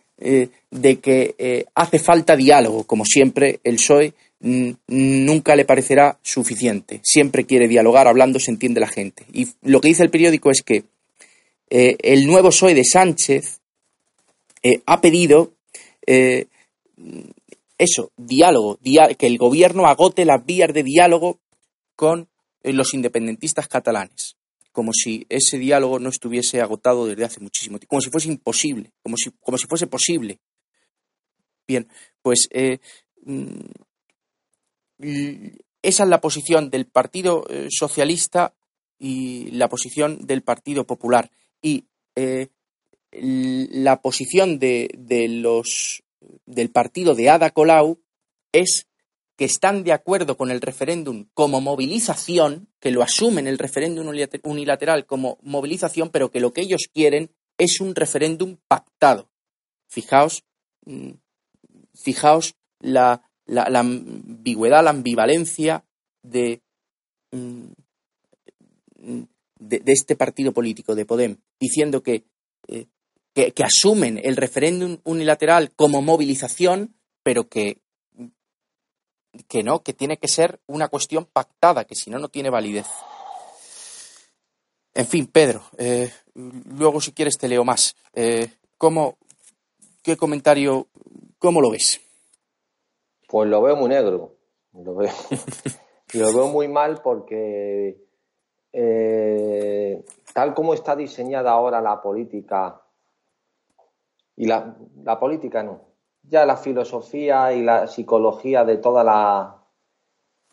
Speaker 3: de que hace falta diálogo, como siempre el PSOE nunca le parecerá suficiente. Siempre quiere dialogar, hablando se entiende la gente. Y lo que dice el periódico es que el nuevo PSOE de Sánchez ha pedido eh, eso, diálogo, que el gobierno agote las vías de diálogo con eh, los independentistas catalanes, como si ese diálogo no estuviese agotado desde hace muchísimo tiempo, como si fuese imposible, como si, como si fuese posible. Bien, pues eh, mm, esa es la posición del Partido Socialista y la posición del Partido Popular. Y la posición de, los del partido de Ada Colau es que están de acuerdo con el referéndum como movilización, que lo asumen el referéndum unilateral como movilización, pero que lo que ellos quieren es un referéndum pactado. Fijaos, mm, fijaos la, la, ambigüedad, la ambivalencia de, mm, de, este partido político, de Podem, diciendo que eh, que, asumen el referéndum unilateral como movilización, pero que, que no, que tiene que ser una cuestión pactada, que si no, no tiene validez. En fin, Pedro, eh, luego si quieres te leo más. Eh, ¿cómo, ¿Qué comentario, cómo lo ves?
Speaker 2: Pues lo veo muy negro. Lo veo, lo veo muy mal porque eh, tal como está diseñada ahora la política y la, la política no. Ya la filosofía y la psicología de toda la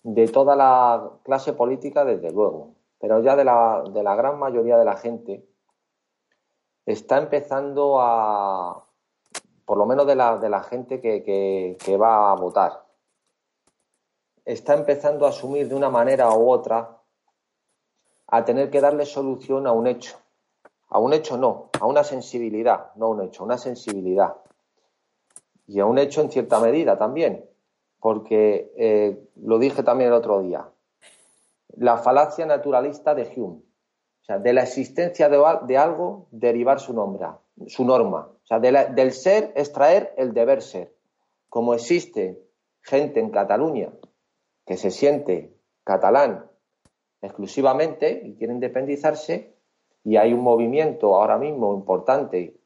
Speaker 2: de toda la clase política, desde luego, pero ya de la, de la gran mayoría de la gente está empezando a, por lo menos de la, de la gente que, que, va a votar, está empezando a asumir de una manera u otra a tener que darle solución a un hecho. A un hecho no, a una sensibilidad, no a un hecho, una sensibilidad. Y a un hecho en cierta medida también, porque eh, lo dije también el otro día, la falacia naturalista de Hume. O sea, de la existencia de, algo derivar su, nombre, su norma. O sea, del ser extraer el deber ser. Como existe gente en Cataluña que se siente catalán exclusivamente y quieren independizarse y hay un movimiento ahora mismo importante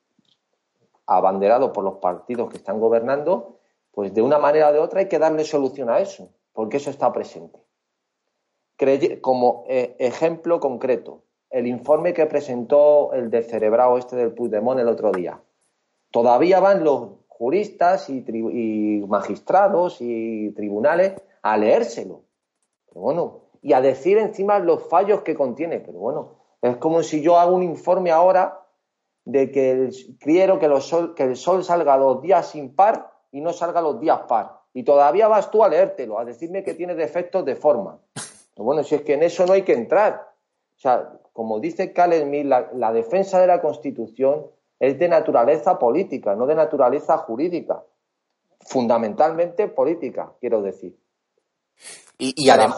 Speaker 2: abanderado por los partidos que están gobernando, pues de una manera o de otra hay que darle solución a eso, porque eso está presente. Como eh, ejemplo concreto, el informe que presentó el de cerebrado este del Puigdemont el otro día. Todavía van los juristas y, y magistrados y tribunales a leérselo. Pero bueno, y a decir encima los fallos que contiene. Pero bueno, es como si yo hago un informe ahora de que quiero que, que el sol salga los días impar y no salga los días par. Y todavía vas tú a leértelo, a decirme que tiene defectos de forma. Pero bueno, si es que en eso no hay que entrar. O sea, como dice Calen la, la defensa de la Constitución es de naturaleza política, no de naturaleza jurídica. Fundamentalmente política, quiero decir.
Speaker 3: Y, además.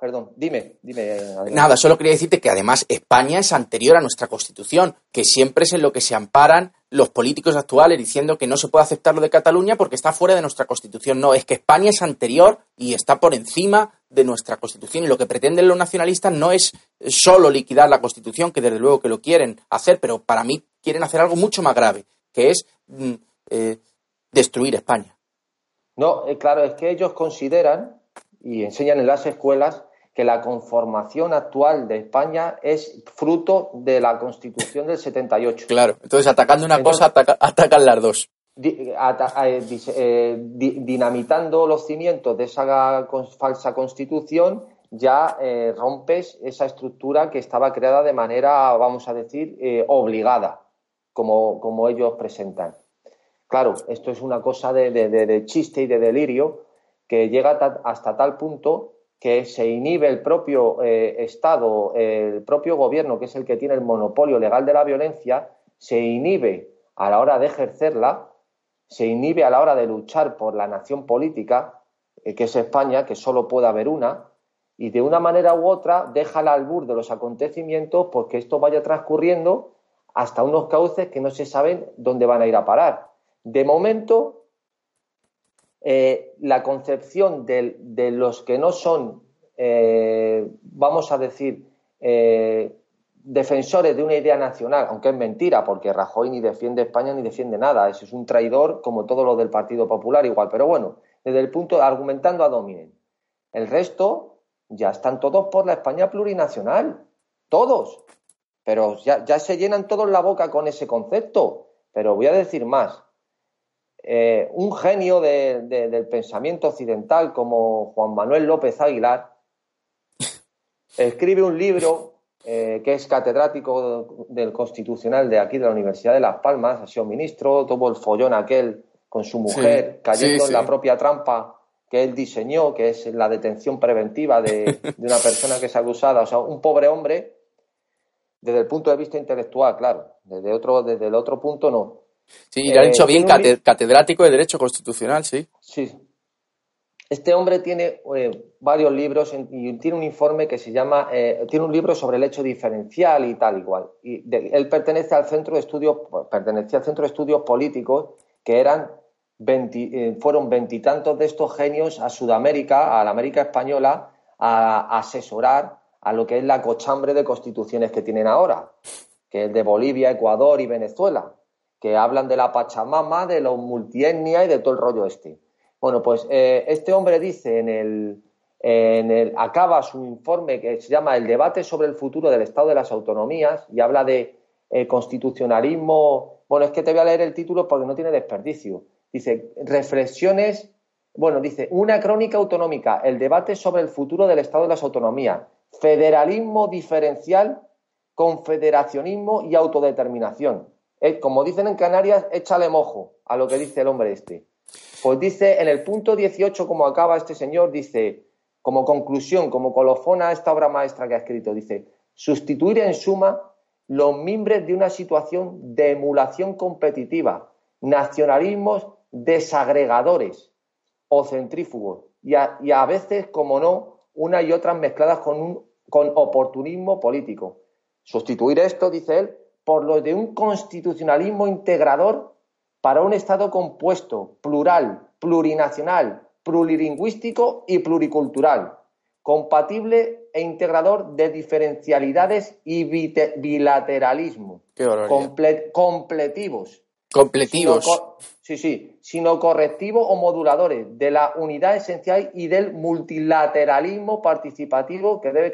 Speaker 2: perdón, dime, dime.
Speaker 3: Nada, solo quería decirte que además España es anterior a nuestra Constitución, que siempre es en lo que se amparan los políticos actuales diciendo que no se puede aceptar lo de Cataluña porque está fuera de nuestra Constitución. No, es que España es anterior y está por encima de nuestra Constitución. Y lo que pretenden los nacionalistas no es solo liquidar la Constitución, que desde luego que lo quieren hacer, pero para mí quieren hacer algo mucho más grave, que es mm, eh, destruir España.
Speaker 2: No, eh, claro, es que ellos consideran y enseñan en las escuelas que la conformación actual de España es fruto de la Constitución del 78.
Speaker 3: Claro, entonces atacando una cosa, atacan las dos.
Speaker 2: Eh, eh, dinamitando los cimientos de esa falsa Constitución, ya eh, rompes esa estructura que estaba creada de manera, vamos a decir, obligada, como, como, ellos presentan. Claro, esto es una cosa de chiste y de delirio, que llega hasta tal punto que se inhibe el propio eh, Estado, el propio gobierno, que es el que tiene el monopolio legal de la violencia, se inhibe a la hora de ejercerla, se inhibe a la hora de luchar por la nación política, eh, que es España, que solo puede haber una, y de una manera u otra deja al albur de los acontecimientos porque esto vaya transcurriendo hasta unos cauces que no se saben dónde van a ir a parar. De momento, eh, la concepción de, los que no son, eh, vamos a decir, eh, defensores de una idea nacional, aunque es mentira, porque Rajoy ni defiende España ni defiende nada, ese es un traidor como todo lo del Partido Popular igual, pero bueno, desde el punto, argumentando a dominen. El resto ya están todos por la España plurinacional, todos, pero ya se llenan todos la boca con ese concepto, pero voy a decir más, eh, un genio del pensamiento occidental como Juan Manuel López Aguilar escribe un libro eh, que es catedrático del constitucional de aquí de la Universidad de Las Palmas, ha sido ministro, tuvo el follón aquel con su mujer cayendo en la propia trampa que él diseñó, que es la detención preventiva de, de, una persona que es acusada, o sea, un pobre hombre, desde el punto de vista intelectual, claro, desde, otro, desde el otro punto no.
Speaker 3: Sí, ya ha dicho bien, catedrático de Derecho Constitucional, sí.
Speaker 2: Sí. Este hombre tiene eh, varios libros y tiene un informe que se llama, eh, tiene un libro sobre el hecho diferencial y tal igual. Y él pertenece al centro de estudios, pertenecía al centro de estudios políticos que eran eh, fueron veintitantos de estos genios a Sudamérica, a la América española, a asesorar a lo que es la cochambre de constituciones que tienen ahora, que es de Bolivia, Ecuador y Venezuela que hablan de la Pachamama, de la multietnia y de todo el rollo este. Bueno, pues eh, este hombre dice en el, en el, acaba su informe que se llama El debate sobre el futuro del Estado de las Autonomías y habla de eh, constitucionalismo. Bueno, es que te voy a leer el título porque no tiene desperdicio. Dice, reflexiones, bueno, dice, una crónica autonómica, el debate sobre el futuro del Estado de las Autonomías, federalismo diferencial, confederacionismo y autodeterminación como dicen en Canarias, échale mojo a lo que dice el hombre este. Pues dice, en el punto 18, como acaba este señor, dice, como conclusión, como colofona a esta obra maestra que ha escrito, dice, sustituir en suma los mimbres de una situación de emulación competitiva, nacionalismos desagregadores o centrífugos, y a, veces, como no, una y otras mezcladas con, un, con oportunismo político. Sustituir esto, dice él, por lo de un constitucionalismo integrador para un Estado compuesto, plural, plurinacional, plurilingüístico y pluricultural, compatible e integrador de diferencialidades y bilateralismo. completivos.
Speaker 3: Completivos.
Speaker 2: sí, sí, sino correctivos o moduladores de la unidad esencial y del multilateralismo participativo que debe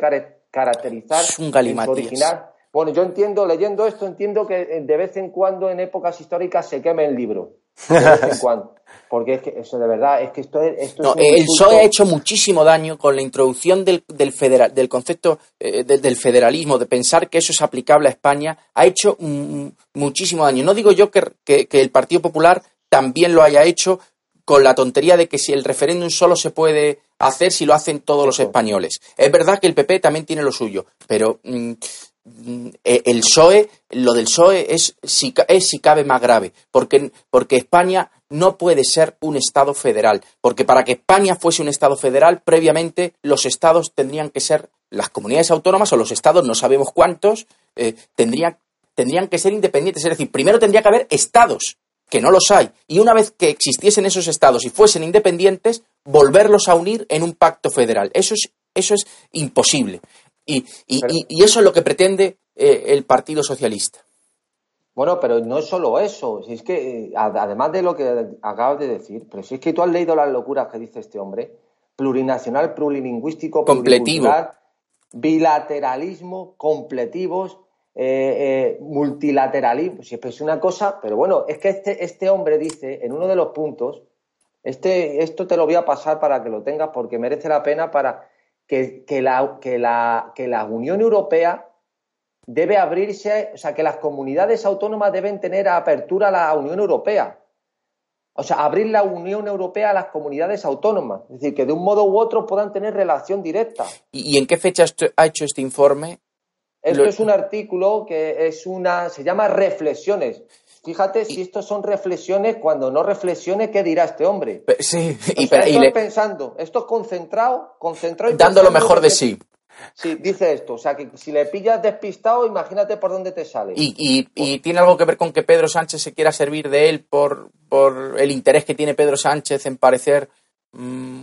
Speaker 2: caracterizar
Speaker 3: es un
Speaker 2: su original. Bueno, yo entiendo, leyendo esto, entiendo que de vez en cuando en épocas históricas se queme el libro. De vez en cuando. Porque es que eso de verdad, es que esto es. Esto
Speaker 3: el PSOE ha hecho muchísimo daño con la introducción del, del, federal, del concepto eh, del federalismo, de pensar que eso es aplicable a España, ha hecho muchísimo daño. No digo yo que, que, el Partido Popular también lo haya hecho con la tontería de que si el referéndum solo se puede hacer si lo hacen todos los españoles. Es verdad que el PP también tiene lo suyo, pero mm, el PSOE, lo del PSOE es si, es si cabe más grave, porque, porque España no puede ser un Estado federal, porque para que España fuese un Estado federal, previamente los Estados tendrían que ser, las comunidades autónomas o los Estados, no sabemos cuántos, eh, tendrían, tendrían que ser independientes. Es decir, primero tendría que haber Estados, que no los hay, y una vez que existiesen esos Estados y fuesen independientes, volverlos a unir en un pacto federal. Eso es, eso es imposible. Y, eso es lo que pretende eh, el Partido Socialista.
Speaker 2: Bueno, pero no es solo eso. Si es que, eh, además de lo que acabas de decir, pero si es que tú has leído las locuras que dice este hombre, plurinacional, plurilingüístico,
Speaker 3: completivo,
Speaker 2: bilateralismo, completivos, eh, eh, multilateralismo, si es una cosa, pero bueno, es que este, este hombre dice en uno de los puntos, este, esto te lo voy a pasar para que lo tengas porque merece la pena para que, que, la, que, la, que la Unión Europea debe abrirse, o sea, que las comunidades autónomas deben tener apertura a la Unión Europea. O sea, abrir la Unión Europea a las comunidades autónomas. Es decir, que de un modo u otro puedan tener relación directa.
Speaker 3: ¿Y, en qué fecha ha hecho este informe?
Speaker 2: Esto es un artículo que es una. se llama Reflexiones. Fíjate si estos son reflexiones, cuando no reflexione, ¿qué dirá este hombre?
Speaker 3: Sí,
Speaker 2: y, esto pensando, esto es concentrado, concentrado y
Speaker 3: dando lo mejor de sí.
Speaker 2: Sí, dice esto. O sea, que si le pillas despistado, imagínate por dónde te sale.
Speaker 3: ¿Y, y, tiene algo que ver con que Pedro Sánchez se quiera servir de él por, por el interés que tiene Pedro Sánchez en parecer mmm,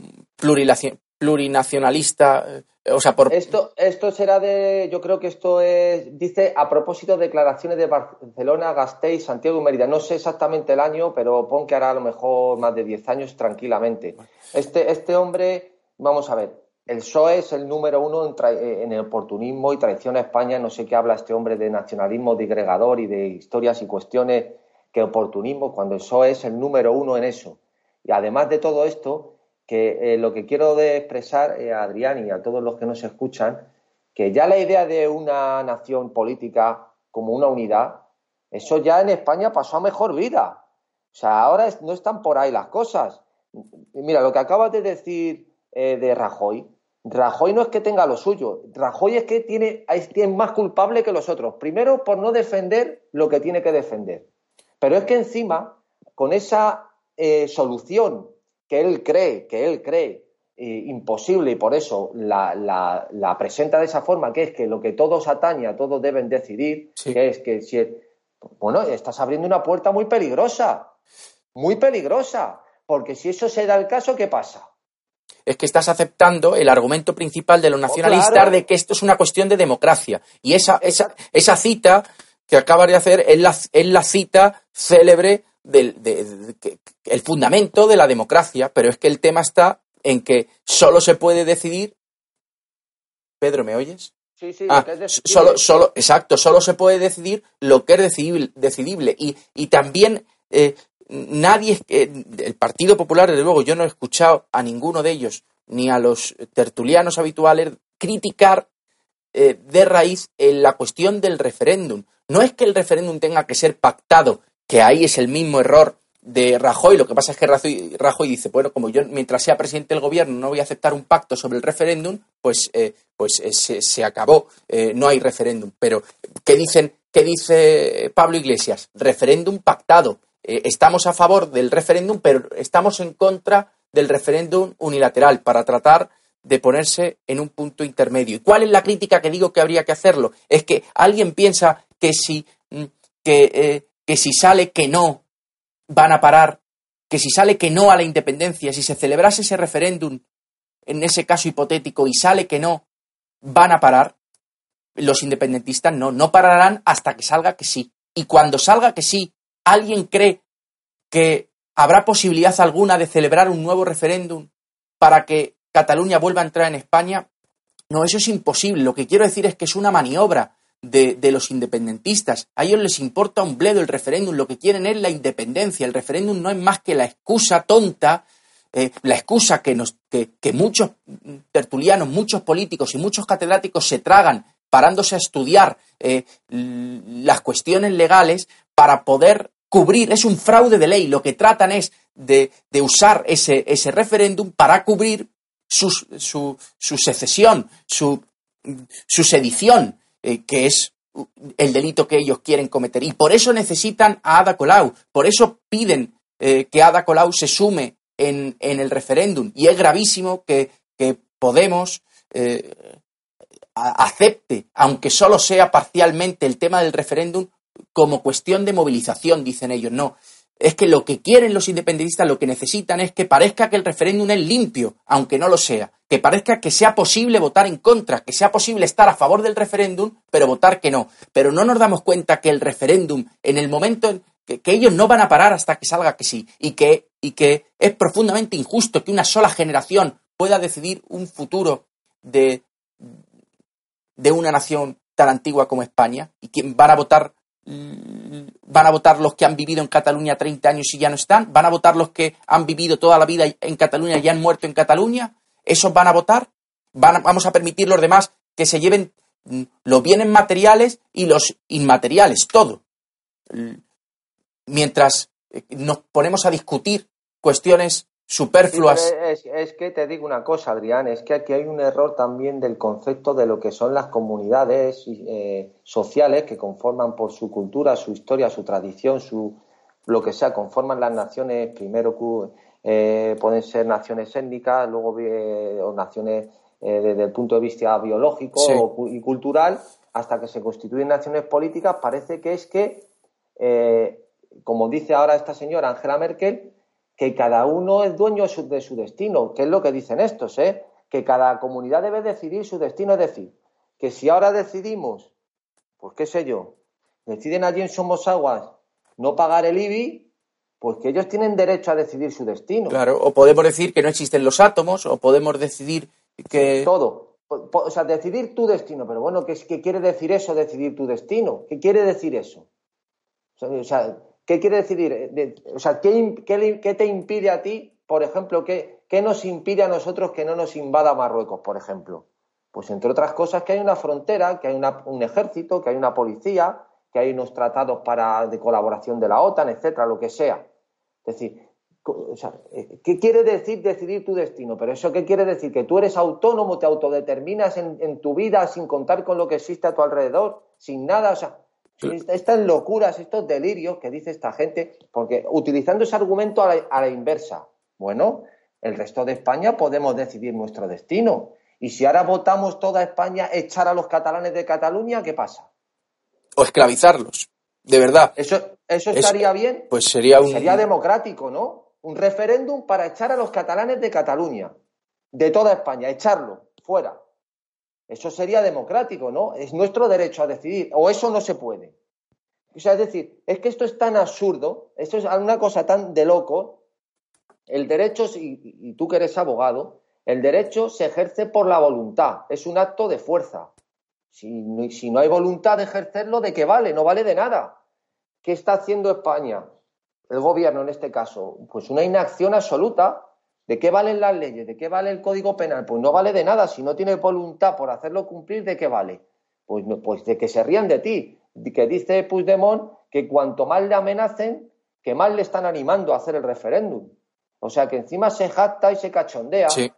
Speaker 3: plurinacionalista? Eh.
Speaker 2: Esto, esto será de. Yo creo que esto es. Dice a propósito de declaraciones de Barcelona, Gasteiz, Santiago y Mérida. No sé exactamente el año, pero pon que hará a lo mejor más de 10 años tranquilamente. Este, este hombre, vamos a ver, el PSOE es el número uno en, el oportunismo y traición a España. No sé qué habla este hombre de nacionalismo digregador y de historias y cuestiones que oportunismo, cuando el PSOE es el número uno en eso. Y además de todo esto, que eh, lo que quiero de expresar eh, a Adrián y a todos los que nos escuchan, que ya la idea de una nación política como una unidad, eso ya en España pasó a mejor vida. O sea, ahora no están por ahí las cosas. Mira, lo que acabas de decir eh, de Rajoy, Rajoy no es que tenga lo suyo, Rajoy es que tiene, es más culpable que los otros. Primero, por no defender lo que tiene que defender. Pero es que encima, con esa solución que él cree, que él cree eh, imposible y por eso la, presenta de esa forma, que es que lo que todos atañe a todos deben decidir, que es que si, bueno, estás abriendo una puerta muy peligrosa, muy peligrosa, porque si eso se da el caso, ¿qué pasa?
Speaker 3: es que estás aceptando el argumento principal de los oh, nacionalistas de que esto es una cuestión de democracia. Y esa, esa, esa cita que acabas de hacer es la, es la cita célebre del el fundamento de la democracia, pero es que el tema está en que solo se puede decidir. Pedro, ¿me oyes?
Speaker 2: Sí, sí,
Speaker 3: ah, es solo, solo, exacto, solo se puede decidir lo que es decidible, decidible. Y, y también eh, nadie, el Partido Popular, desde luego, yo no he escuchado a ninguno de ellos, ni a los tertulianos habituales, criticar eh, de raíz en la cuestión del referéndum. No es que el referéndum tenga que ser pactado, que ahí es el mismo error de Rajoy. Lo que pasa es que Rajoy, dice, bueno, como yo mientras sea presidente del gobierno no voy a aceptar un pacto sobre el referéndum, pues, eh, pues eh, se, acabó, no hay referéndum. Pero, ¿qué dicen? ¿Qué dice Pablo Iglesias? Referéndum pactado. Eh, estamos a favor del referéndum, pero estamos en contra del referéndum unilateral para tratar de ponerse en un punto intermedio. ¿Y cuál es la crítica que digo que habría que hacerlo? Es que alguien piensa que si, mm, que, eh, que si sale que no, van a parar, que si sale que no a la independencia, si se celebrase ese referéndum, en ese caso hipotético y sale que no, van a parar. Los independentistas no, no pararán hasta que salga que sí. Y cuando salga que sí, ¿alguien cree que habrá posibilidad alguna de celebrar un nuevo referéndum para que Cataluña vuelva a entrar en España? No, eso es imposible. Lo que quiero decir es que es una maniobra de, los independentistas. A ellos les importa un bledo el referéndum, lo que quieren es la independencia. El referéndum no es más que la excusa tonta, eh, la excusa que, nos, que, muchos tertulianos, muchos políticos y muchos catedráticos se tragan parándose a estudiar eh, las cuestiones legales para poder cubrir, es un fraude de ley, lo que tratan es de, usar ese, ese referéndum para cubrir su, su, su secesión, su, su sedición, eh, que es el delito que ellos quieren cometer. Y por eso necesitan a Ada Colau, por eso piden eh, que Ada Colau se sume en, el referéndum. Y es gravísimo que, Podemos eh, acepte, aunque solo sea parcialmente, el tema del referéndum como cuestión de movilización, dicen ellos. No, es que lo que quieren los independentistas, lo que necesitan es que parezca que el referéndum es limpio, aunque no lo sea, que parezca que sea posible votar en contra, que sea posible estar a favor del referéndum, pero votar que no. Pero no nos damos cuenta que el referéndum, en el momento en que, ellos no van a parar hasta que salga que sí, y que, y que es profundamente injusto que una sola generación pueda decidir un futuro de, de una nación tan antigua como España, y que van a votar van a votar los que han vivido en Cataluña 30 años y ya no están, van a votar los que han vivido toda la vida en Cataluña y ya han muerto en Cataluña, esos van a votar, vamos a permitir los demás que se lleven mm, los bienes materiales y los inmateriales, todo. Mientras eh, nos ponemos a discutir cuestiones superfluas.
Speaker 2: es, que te digo una cosa, Adrián, es que aquí hay un error también del concepto de lo que son las comunidades eh, sociales que conforman por su cultura, su historia, su tradición, su lo que sea, conforman las naciones, primero eh, pueden ser naciones étnicas, luego eh, o naciones desde el punto de vista biológico y cultural, hasta que se constituyen naciones políticas, parece que es que, como dice ahora esta señora Angela Merkel, que cada uno es dueño de su destino, que es lo que dicen estos, ¿eh? que cada comunidad debe decidir su destino, es decir, que si ahora decidimos, pues qué sé yo, deciden allí en Somosaguas no pagar el IBI, pues que ellos tienen derecho a decidir su destino.
Speaker 3: Claro, o podemos decir que no existen los átomos, o podemos decidir que...
Speaker 2: Todo. O sea, decidir tu destino, pero bueno, ¿qué, qué quiere decir eso, decidir tu destino? ¿Qué quiere decir eso? O sea, ¿Qué quiere decir? Eh, o sea, ¿qué, te impide a ti, por ejemplo, qué, nos impide a nosotros que no nos invada Marruecos, por ejemplo? Pues entre otras cosas que hay una frontera, que hay un ejército, que hay una policía, que hay unos tratados para, de colaboración de la OTAN, etcétera, lo que sea. Es decir, eh, ¿qué quiere decir decidir tu destino? Pero eso qué quiere decir? Que tú eres autónomo, te autodeterminas en, tu vida sin contar con lo que existe a tu alrededor, sin nada. Estas locuras, estos delirios que dice esta gente, porque utilizando ese argumento a la, inversa, bueno, el resto de España podemos decidir nuestro destino. Y si ahora votamos toda España echar a los catalanes de Cataluña, ¿qué pasa?
Speaker 3: O esclavizarlos, de verdad.
Speaker 2: ¿Eso, eso estaría bien?
Speaker 3: Pues sería un...
Speaker 2: Sería democrático, ¿no? Un referéndum para echar a los catalanes de Cataluña, de toda España, echarlo fuera. Eso sería democrático, ¿no? Es nuestro derecho a decidir, o eso no se puede. O sea, es decir, es que esto es tan absurdo, esto es una cosa tan de loco. El derecho, y tú que eres abogado, el derecho se ejerce por la voluntad, es un acto de fuerza. Si, si no hay voluntad de ejercerlo, ¿de qué vale? No vale de nada. ¿Qué está haciendo España? El gobierno en este caso, pues una inacción absoluta ¿De qué valen las leyes? ¿De qué vale el Código Penal? Pues no vale de nada. Si no tienes voluntad por hacerlo cumplir, ¿de qué vale? Pues, pues de que se rían de ti. Que dice Puigdemont que cuanto más le amenacen, que más le están animando a hacer el referéndum. O sea que encima se jacta y se cachondea.
Speaker 3: Sí.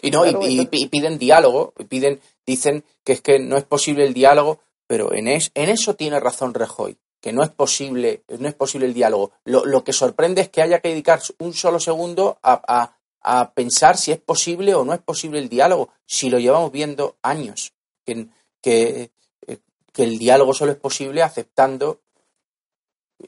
Speaker 3: Y no, y, piden diálogo, piden, dicen que es que no es posible el diálogo, pero en, en eso tiene razón Rejoy que no es posible, no es posible el diálogo. Lo, que sorprende es que haya que dedicar un solo segundo a, pensar si es posible o no es posible el diálogo, si lo llevamos viendo años, que, que, el diálogo solo es posible aceptando.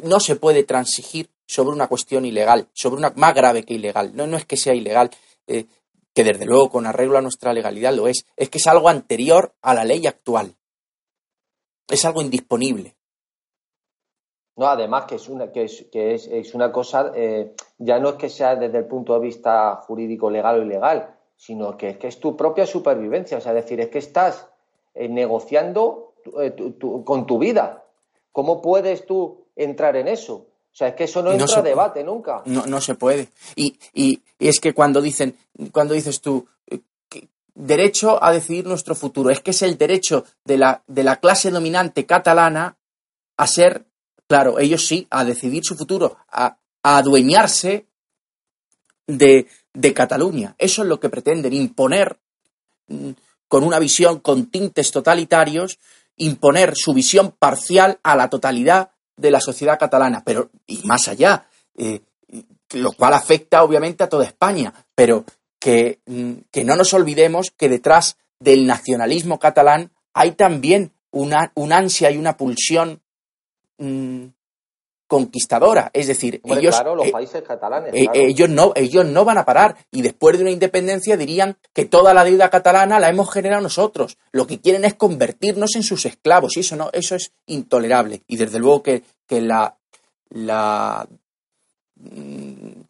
Speaker 3: No se puede transigir sobre una cuestión ilegal, sobre una más grave que ilegal. No, no es que sea ilegal. Eh, que desde luego con arreglo a nuestra legalidad lo es, es que es algo anterior a la ley actual. Es algo indisponible.
Speaker 2: No, además que es una, que es, que es, una cosa, eh, ya no es que sea desde el punto de vista jurídico legal o ilegal, sino que es que es tu propia supervivencia. O sea, es decir, es que estás eh, negociando eh, con tu vida. ¿Cómo puedes tú entrar en eso? O sea, es que eso no, entra a debate nunca.
Speaker 3: No, no se puede. Y, y, es que cuando dicen, cuando dices tú, derecho a decidir nuestro futuro, es que es el derecho de la, de la clase dominante catalana a ser Claro, ellos sí, a decidir su futuro, a, adueñarse de, de Cataluña. Eso es lo que pretenden, imponer mm, con una visión con tintes totalitarios, imponer su visión parcial a la totalidad de la sociedad catalana, pero y más allá, eh, lo cual afecta obviamente a toda España, pero que, mm, que, no nos olvidemos que detrás del nacionalismo catalán hay también una, un ansia y una pulsión Mm, conquistadora. Es decir, ellos,
Speaker 2: los eh, países catalanes,
Speaker 3: eh, ellos, no, ellos no van a parar y después de una independencia dirían que toda la deuda catalana la hemos generado nosotros. Lo que quieren es convertirnos en sus esclavos y eso no, eso es intolerable. Y desde luego que, que la, la mm,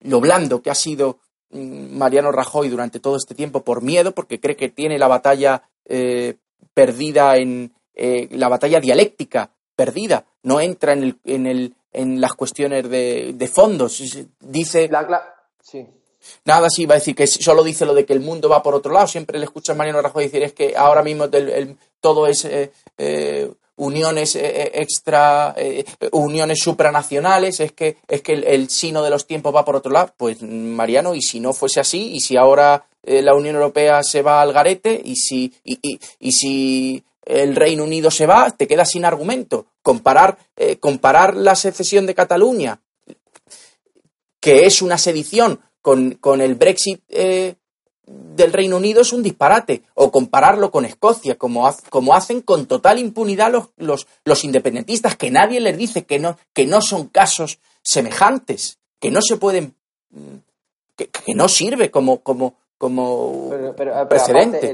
Speaker 3: lo blando que ha sido mm, Mariano Rajoy durante todo este tiempo por miedo, porque cree que tiene la batalla eh, perdida en la batalla dialéctica perdida, no entra en, el, en, el, en las cuestiones de, de fondos. Dice.
Speaker 2: sí.
Speaker 3: Nada, sí, va a decir que solo dice lo de que el mundo va por otro lado. Siempre le escucha a Mariano Rajoy decir es que ahora mismo todo es eh, eh, uniones eh, extra, uniones supranacionales, es que, es que el, sino de los tiempos va por otro lado. Pues Mariano, y si no fuese así, y si ahora la Unión Europea se va al garete, y si, y, y, y si el Reino Unido se va, te quedas sin argumento. Comparar, eh, comparar la secesión de Cataluña, que es una sedición, con, el Brexit eh, del Reino Unido es un disparate. O compararlo con Escocia, como, como hacen con total impunidad los, los, independentistas, que nadie les dice que no, que no son casos semejantes, que no se pueden. que, que no sirve como, como, como pero, precedente.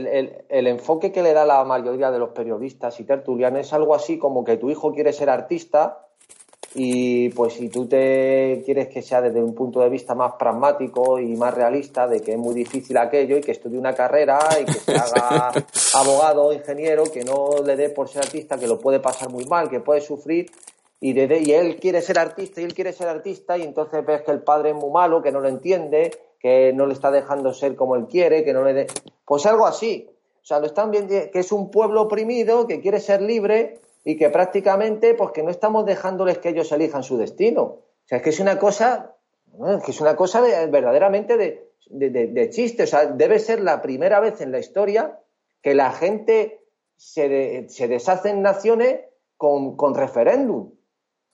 Speaker 2: el, enfoque que le da la mayoría de los periodistas y tertulianos es algo así como que tu hijo quiere ser artista y pues si tú te quieres que sea desde un punto de vista más pragmático y más realista de que es muy difícil aquello y que estudie una carrera y que se haga abogado o ingeniero, que no le dé por ser artista, que lo puede pasar muy mal, que puede sufrir y, de, y él quiere ser artista y él quiere ser artista y entonces ves que el padre es muy malo, que no lo entiende que no le está dejando ser como él quiere, que no le Pues algo así. O sea, lo están viendo que es un pueblo oprimido, que quiere ser libre y que prácticamente, pues que no estamos dejándoles que ellos elijan su destino. O sea, es que es una cosa, que es una cosa verdaderamente de, de, chiste. O sea, debe ser la primera vez en la historia que la gente se, se deshace en naciones con, con referéndum.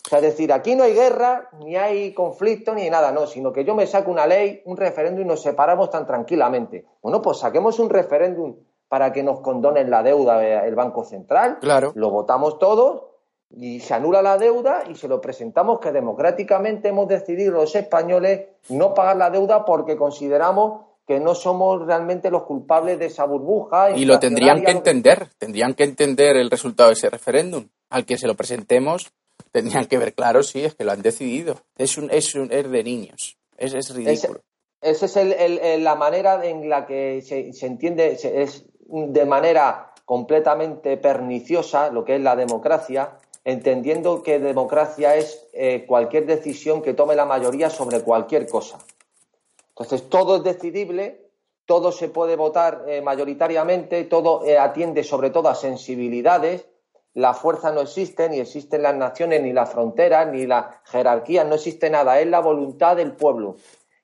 Speaker 2: O sea, es decir, aquí no hay guerra, ni hay conflicto, ni nada, no, sino que yo me saco una ley, un referéndum y nos separamos tan tranquilamente. Bueno, pues saquemos un referéndum para que nos condonen la deuda el Banco Central.
Speaker 3: Claro.
Speaker 2: Lo votamos todos y se anula la deuda y se lo presentamos que democráticamente hemos decidido los españoles no pagar la deuda porque consideramos que no somos realmente los culpables de esa burbuja.
Speaker 3: Y lo tendrían que entender, tendrían que entender el resultado de ese referéndum. Al que se lo presentemos, tendrían que ver claro, sí, es que lo han decidido. Es, un, es, un, es de niños. Es, es ridículo.
Speaker 2: Esa es el, la manera en la que se, se entiende, es de manera completamente perniciosa lo que es la democracia, entendiendo que democracia es eh, cualquier decisión que tome la mayoría sobre cualquier cosa. Entonces, todo es decidible, todo se puede votar eh, mayoritariamente, todo eh, atiende sobre todo a sensibilidades la fuerza no existe, ni existen las naciones, ni las fronteras, ni la jerarquía, no existe nada, es la voluntad del pueblo,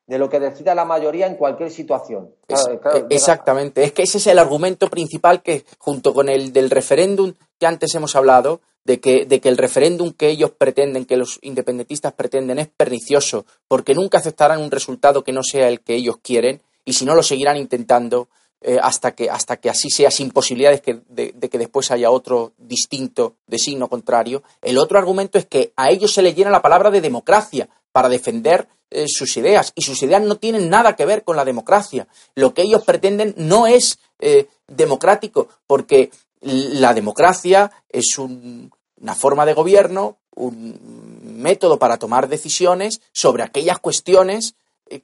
Speaker 2: de lo que decida la mayoría en cualquier situación.
Speaker 3: Eh, exactamente, es que ese es el argumento principal que, junto con el del referéndum que antes hemos hablado, de que, de que el referéndum que ellos pretenden, que los independentistas pretenden, es pernicioso, porque nunca aceptarán un resultado que no sea el que ellos quieren, y si no lo seguirán intentando eh, hasta, que, hasta que así sea, sin posibilidades de, que después haya otro distinto de signo contrario. El otro argumento es que a ellos se les llena la palabra de democracia, para defender eh, sus ideas. Y sus ideas no tienen nada que ver con la democracia. Lo que ellos pretenden no es eh, democrático, porque la democracia es una forma de gobierno, un método para tomar decisiones sobre aquellas cuestiones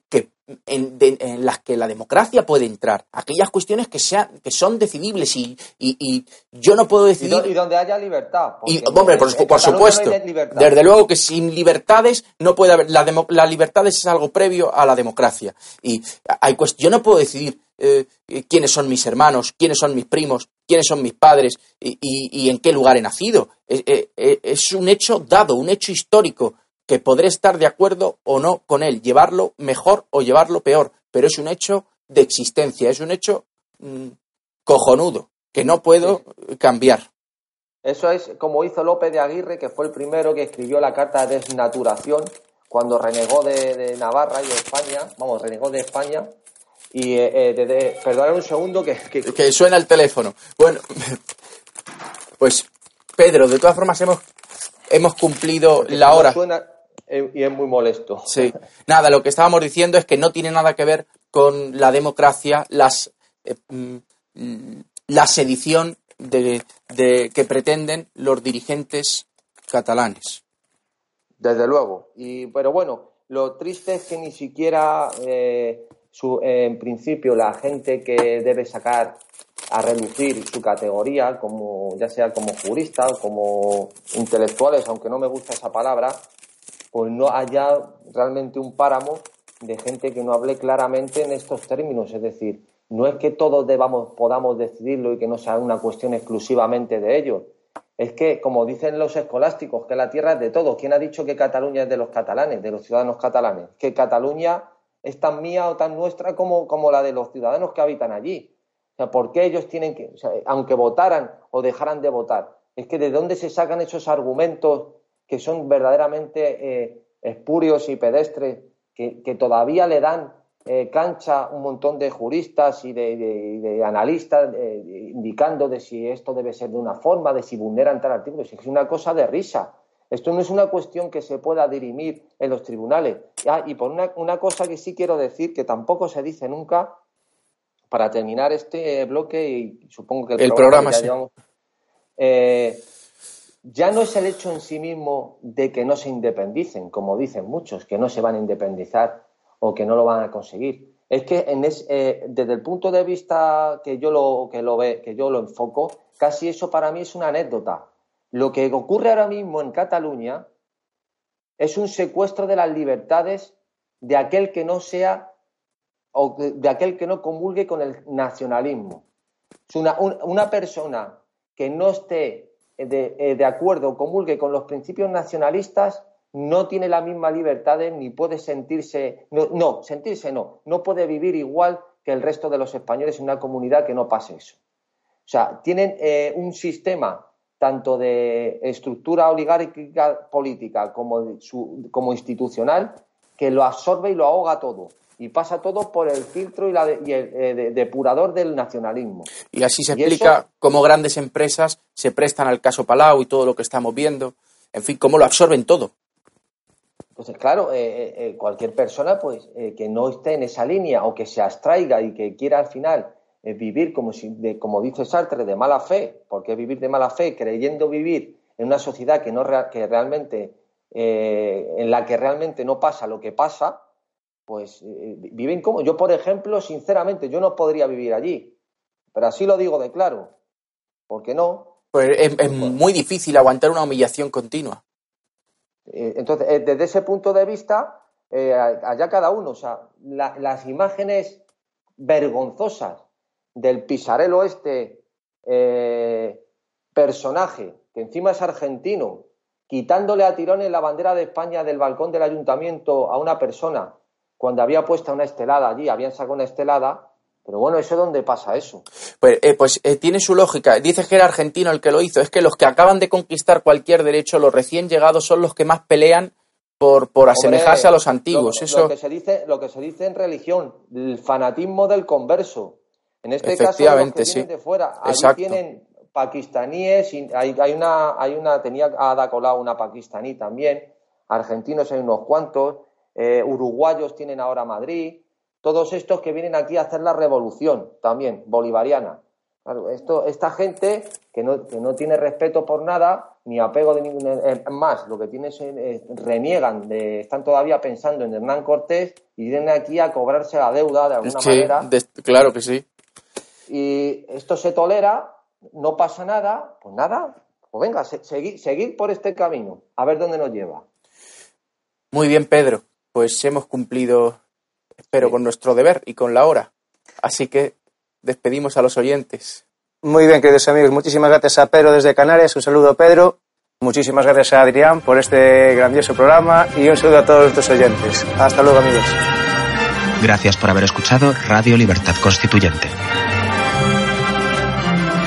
Speaker 3: que en, las que la democracia puede entrar, aquellas cuestiones que, sean, que son decidibles y, y, yo no puedo decidir.
Speaker 2: Y, donde haya libertad.
Speaker 3: Y, hombre, por, supuesto. desde luego que sin libertades no puede haber. La, la libertad es algo previo a la democracia. Y hay yo no puedo decidir eh, quiénes son mis hermanos, quiénes son mis primos, quiénes son mis padres y, en qué lugar he nacido. es un hecho dado, un hecho histórico que podré estar de acuerdo o no con él, llevarlo mejor o llevarlo peor, pero es un hecho de existencia, es un hecho mm, cojonudo, que no puedo cambiar.
Speaker 2: Eso es como hizo López de Aguirre, que fue el primero que escribió la carta de desnaturación cuando renegó de, Navarra y de España, vamos, renegó de España. Y, eh, eh un segundo que, que...
Speaker 3: Que suena el teléfono. Bueno, pues Pedro, de todas formas hemos, hemos cumplido la hora.
Speaker 2: Y es muy molesto.
Speaker 3: Sí. Nada, lo que estábamos diciendo es que no tiene nada que ver con la democracia, las, eh, mm, la sedición de, que pretenden los dirigentes catalanes.
Speaker 2: Desde luego. Y, pero bueno, lo triste es que ni siquiera, eh, en principio, la gente que debe sacar a reducir su categoría, como, ya sea como jurista, como intelectuales, aunque no me gusta esa palabra, pues no haya realmente un páramo de gente que no hable claramente en estos términos. Es decir, no es que todos debamos, podamos decidirlo y que no sea una cuestión exclusivamente de ellos. Es que, como dicen los escolásticos, que la tierra es de todos. ¿Quién ha dicho que Cataluña es de los catalanes, de los ciudadanos catalanes? Que Cataluña es tan mía o tan nuestra como, como la de los ciudadanos que habitan allí. O sea, ¿por qué ellos tienen que, aunque votaran o dejaran de votar? Es que de dónde se sacan esos argumentos que son verdaderamente eh, espurios y pedestres, que, todavía le dan eh, cancha un montón de juristas y de, analistas eh, indicando de si esto debe ser de una forma, de si vulneran tal artículo. Es una cosa de risa. Esto no es una cuestión que se pueda dirimir en los tribunales. Ah, y por una, cosa que sí quiero decir, que tampoco se dice nunca, para terminar este bloque, y supongo que
Speaker 3: el, programa, ya
Speaker 2: llevamos, ya no es el hecho en sí mismo de que no se independicen, como dicen muchos, que no se van a independizar o que no lo van a conseguir. Es que eh, desde el punto de vista que yo lo que que yo lo enfoco, casi eso para mí es una anécdota. Lo que ocurre ahora mismo en Cataluña es un secuestro de las libertades de aquel que no sea o de aquel que no comulgue con el nacionalismo. una, una persona que no esté de, eh, de acuerdo, comulgue con los principios nacionalistas, no tiene la misma libertad ni puede sentirse, no, no, sentirse no, no puede vivir igual que el resto de los españoles en una comunidad que no pase eso. O sea, tienen eh, un sistema tanto de estructura oligárquica política como, como institucional que lo absorbe y lo ahoga todo y pasa todo por el filtro y, la el eh, depurador del nacionalismo.
Speaker 3: Y así se explica cómo grandes empresas se prestan al caso Palau y todo lo que estamos viendo. En fin, cómo lo absorben todo.
Speaker 2: Pues claro, eh, eh, cualquier persona pues que no esté en esa línea o que se abstraiga y que quiera al final vivir como, si, como dice Sartre, de mala fe, porque vivir de mala fe, creyendo vivir en una sociedad que, no, que realmente, en la que realmente no pasa lo que pasa, pues eh, viven como. Yo, por ejemplo, sinceramente, yo no podría vivir allí. Pero así lo digo de claro. ¿Por qué no?
Speaker 3: Pues es, muy difícil aguantar una humillación continua.
Speaker 2: Eh, entonces, eh, desde ese punto de vista, allá cada uno, o sea, las imágenes vergonzosas del pisarelo este personaje, que encima es argentino, quitándole a tirones la bandera de España del balcón del ayuntamiento a una persona cuando había puesto una estelada allí, habían sacado una estelada, pero bueno, ¿eso dónde pasa eso?
Speaker 3: Pues, eh, pues eh, tiene su lógica. Dices que era argentino el que lo hizo. Es que los que acaban de conquistar cualquier derecho, los recién llegados, son los que más pelean por, por asemejarse a los antiguos.
Speaker 2: Lo,
Speaker 3: eso...
Speaker 2: lo, que se dice, lo que se dice en religión, el fanatismo del converso. En este caso, los que vienen de fuera. Allí tienen pakistaníes, hay, hay, una, hay una, tenía Ada Colau una pakistaní también, argentinos hay unos cuantos, eh, uruguayos tienen ahora Madrid, todos estos que vienen aquí a hacer la revolución también, bolivariana. esto, esta gente que no, que no tiene respeto por nada, ni apego de ningún. Eh, más, lo que tienen es. Eh, reniegan, de, están todavía pensando en Hernán Cortés y vienen aquí a cobrarse la deuda de alguna manera.
Speaker 3: claro que sí.
Speaker 2: Y esto se tolera, no pasa nada, pues nada, pues venga, seguir por este camino, a ver dónde nos lleva.
Speaker 3: Muy bien, Pedro, pues hemos cumplido pero con nuestro deber y con la hora. Así que despedimos a los oyentes.
Speaker 1: Muy bien, queridos amigos, muchísimas gracias a Pedro desde Canarias, un saludo Pedro, muchísimas gracias a Adrián por este grandioso programa y un saludo a todos nuestros oyentes. Hasta luego amigos.
Speaker 4: Gracias por haber escuchado Radio Libertad Constituyente.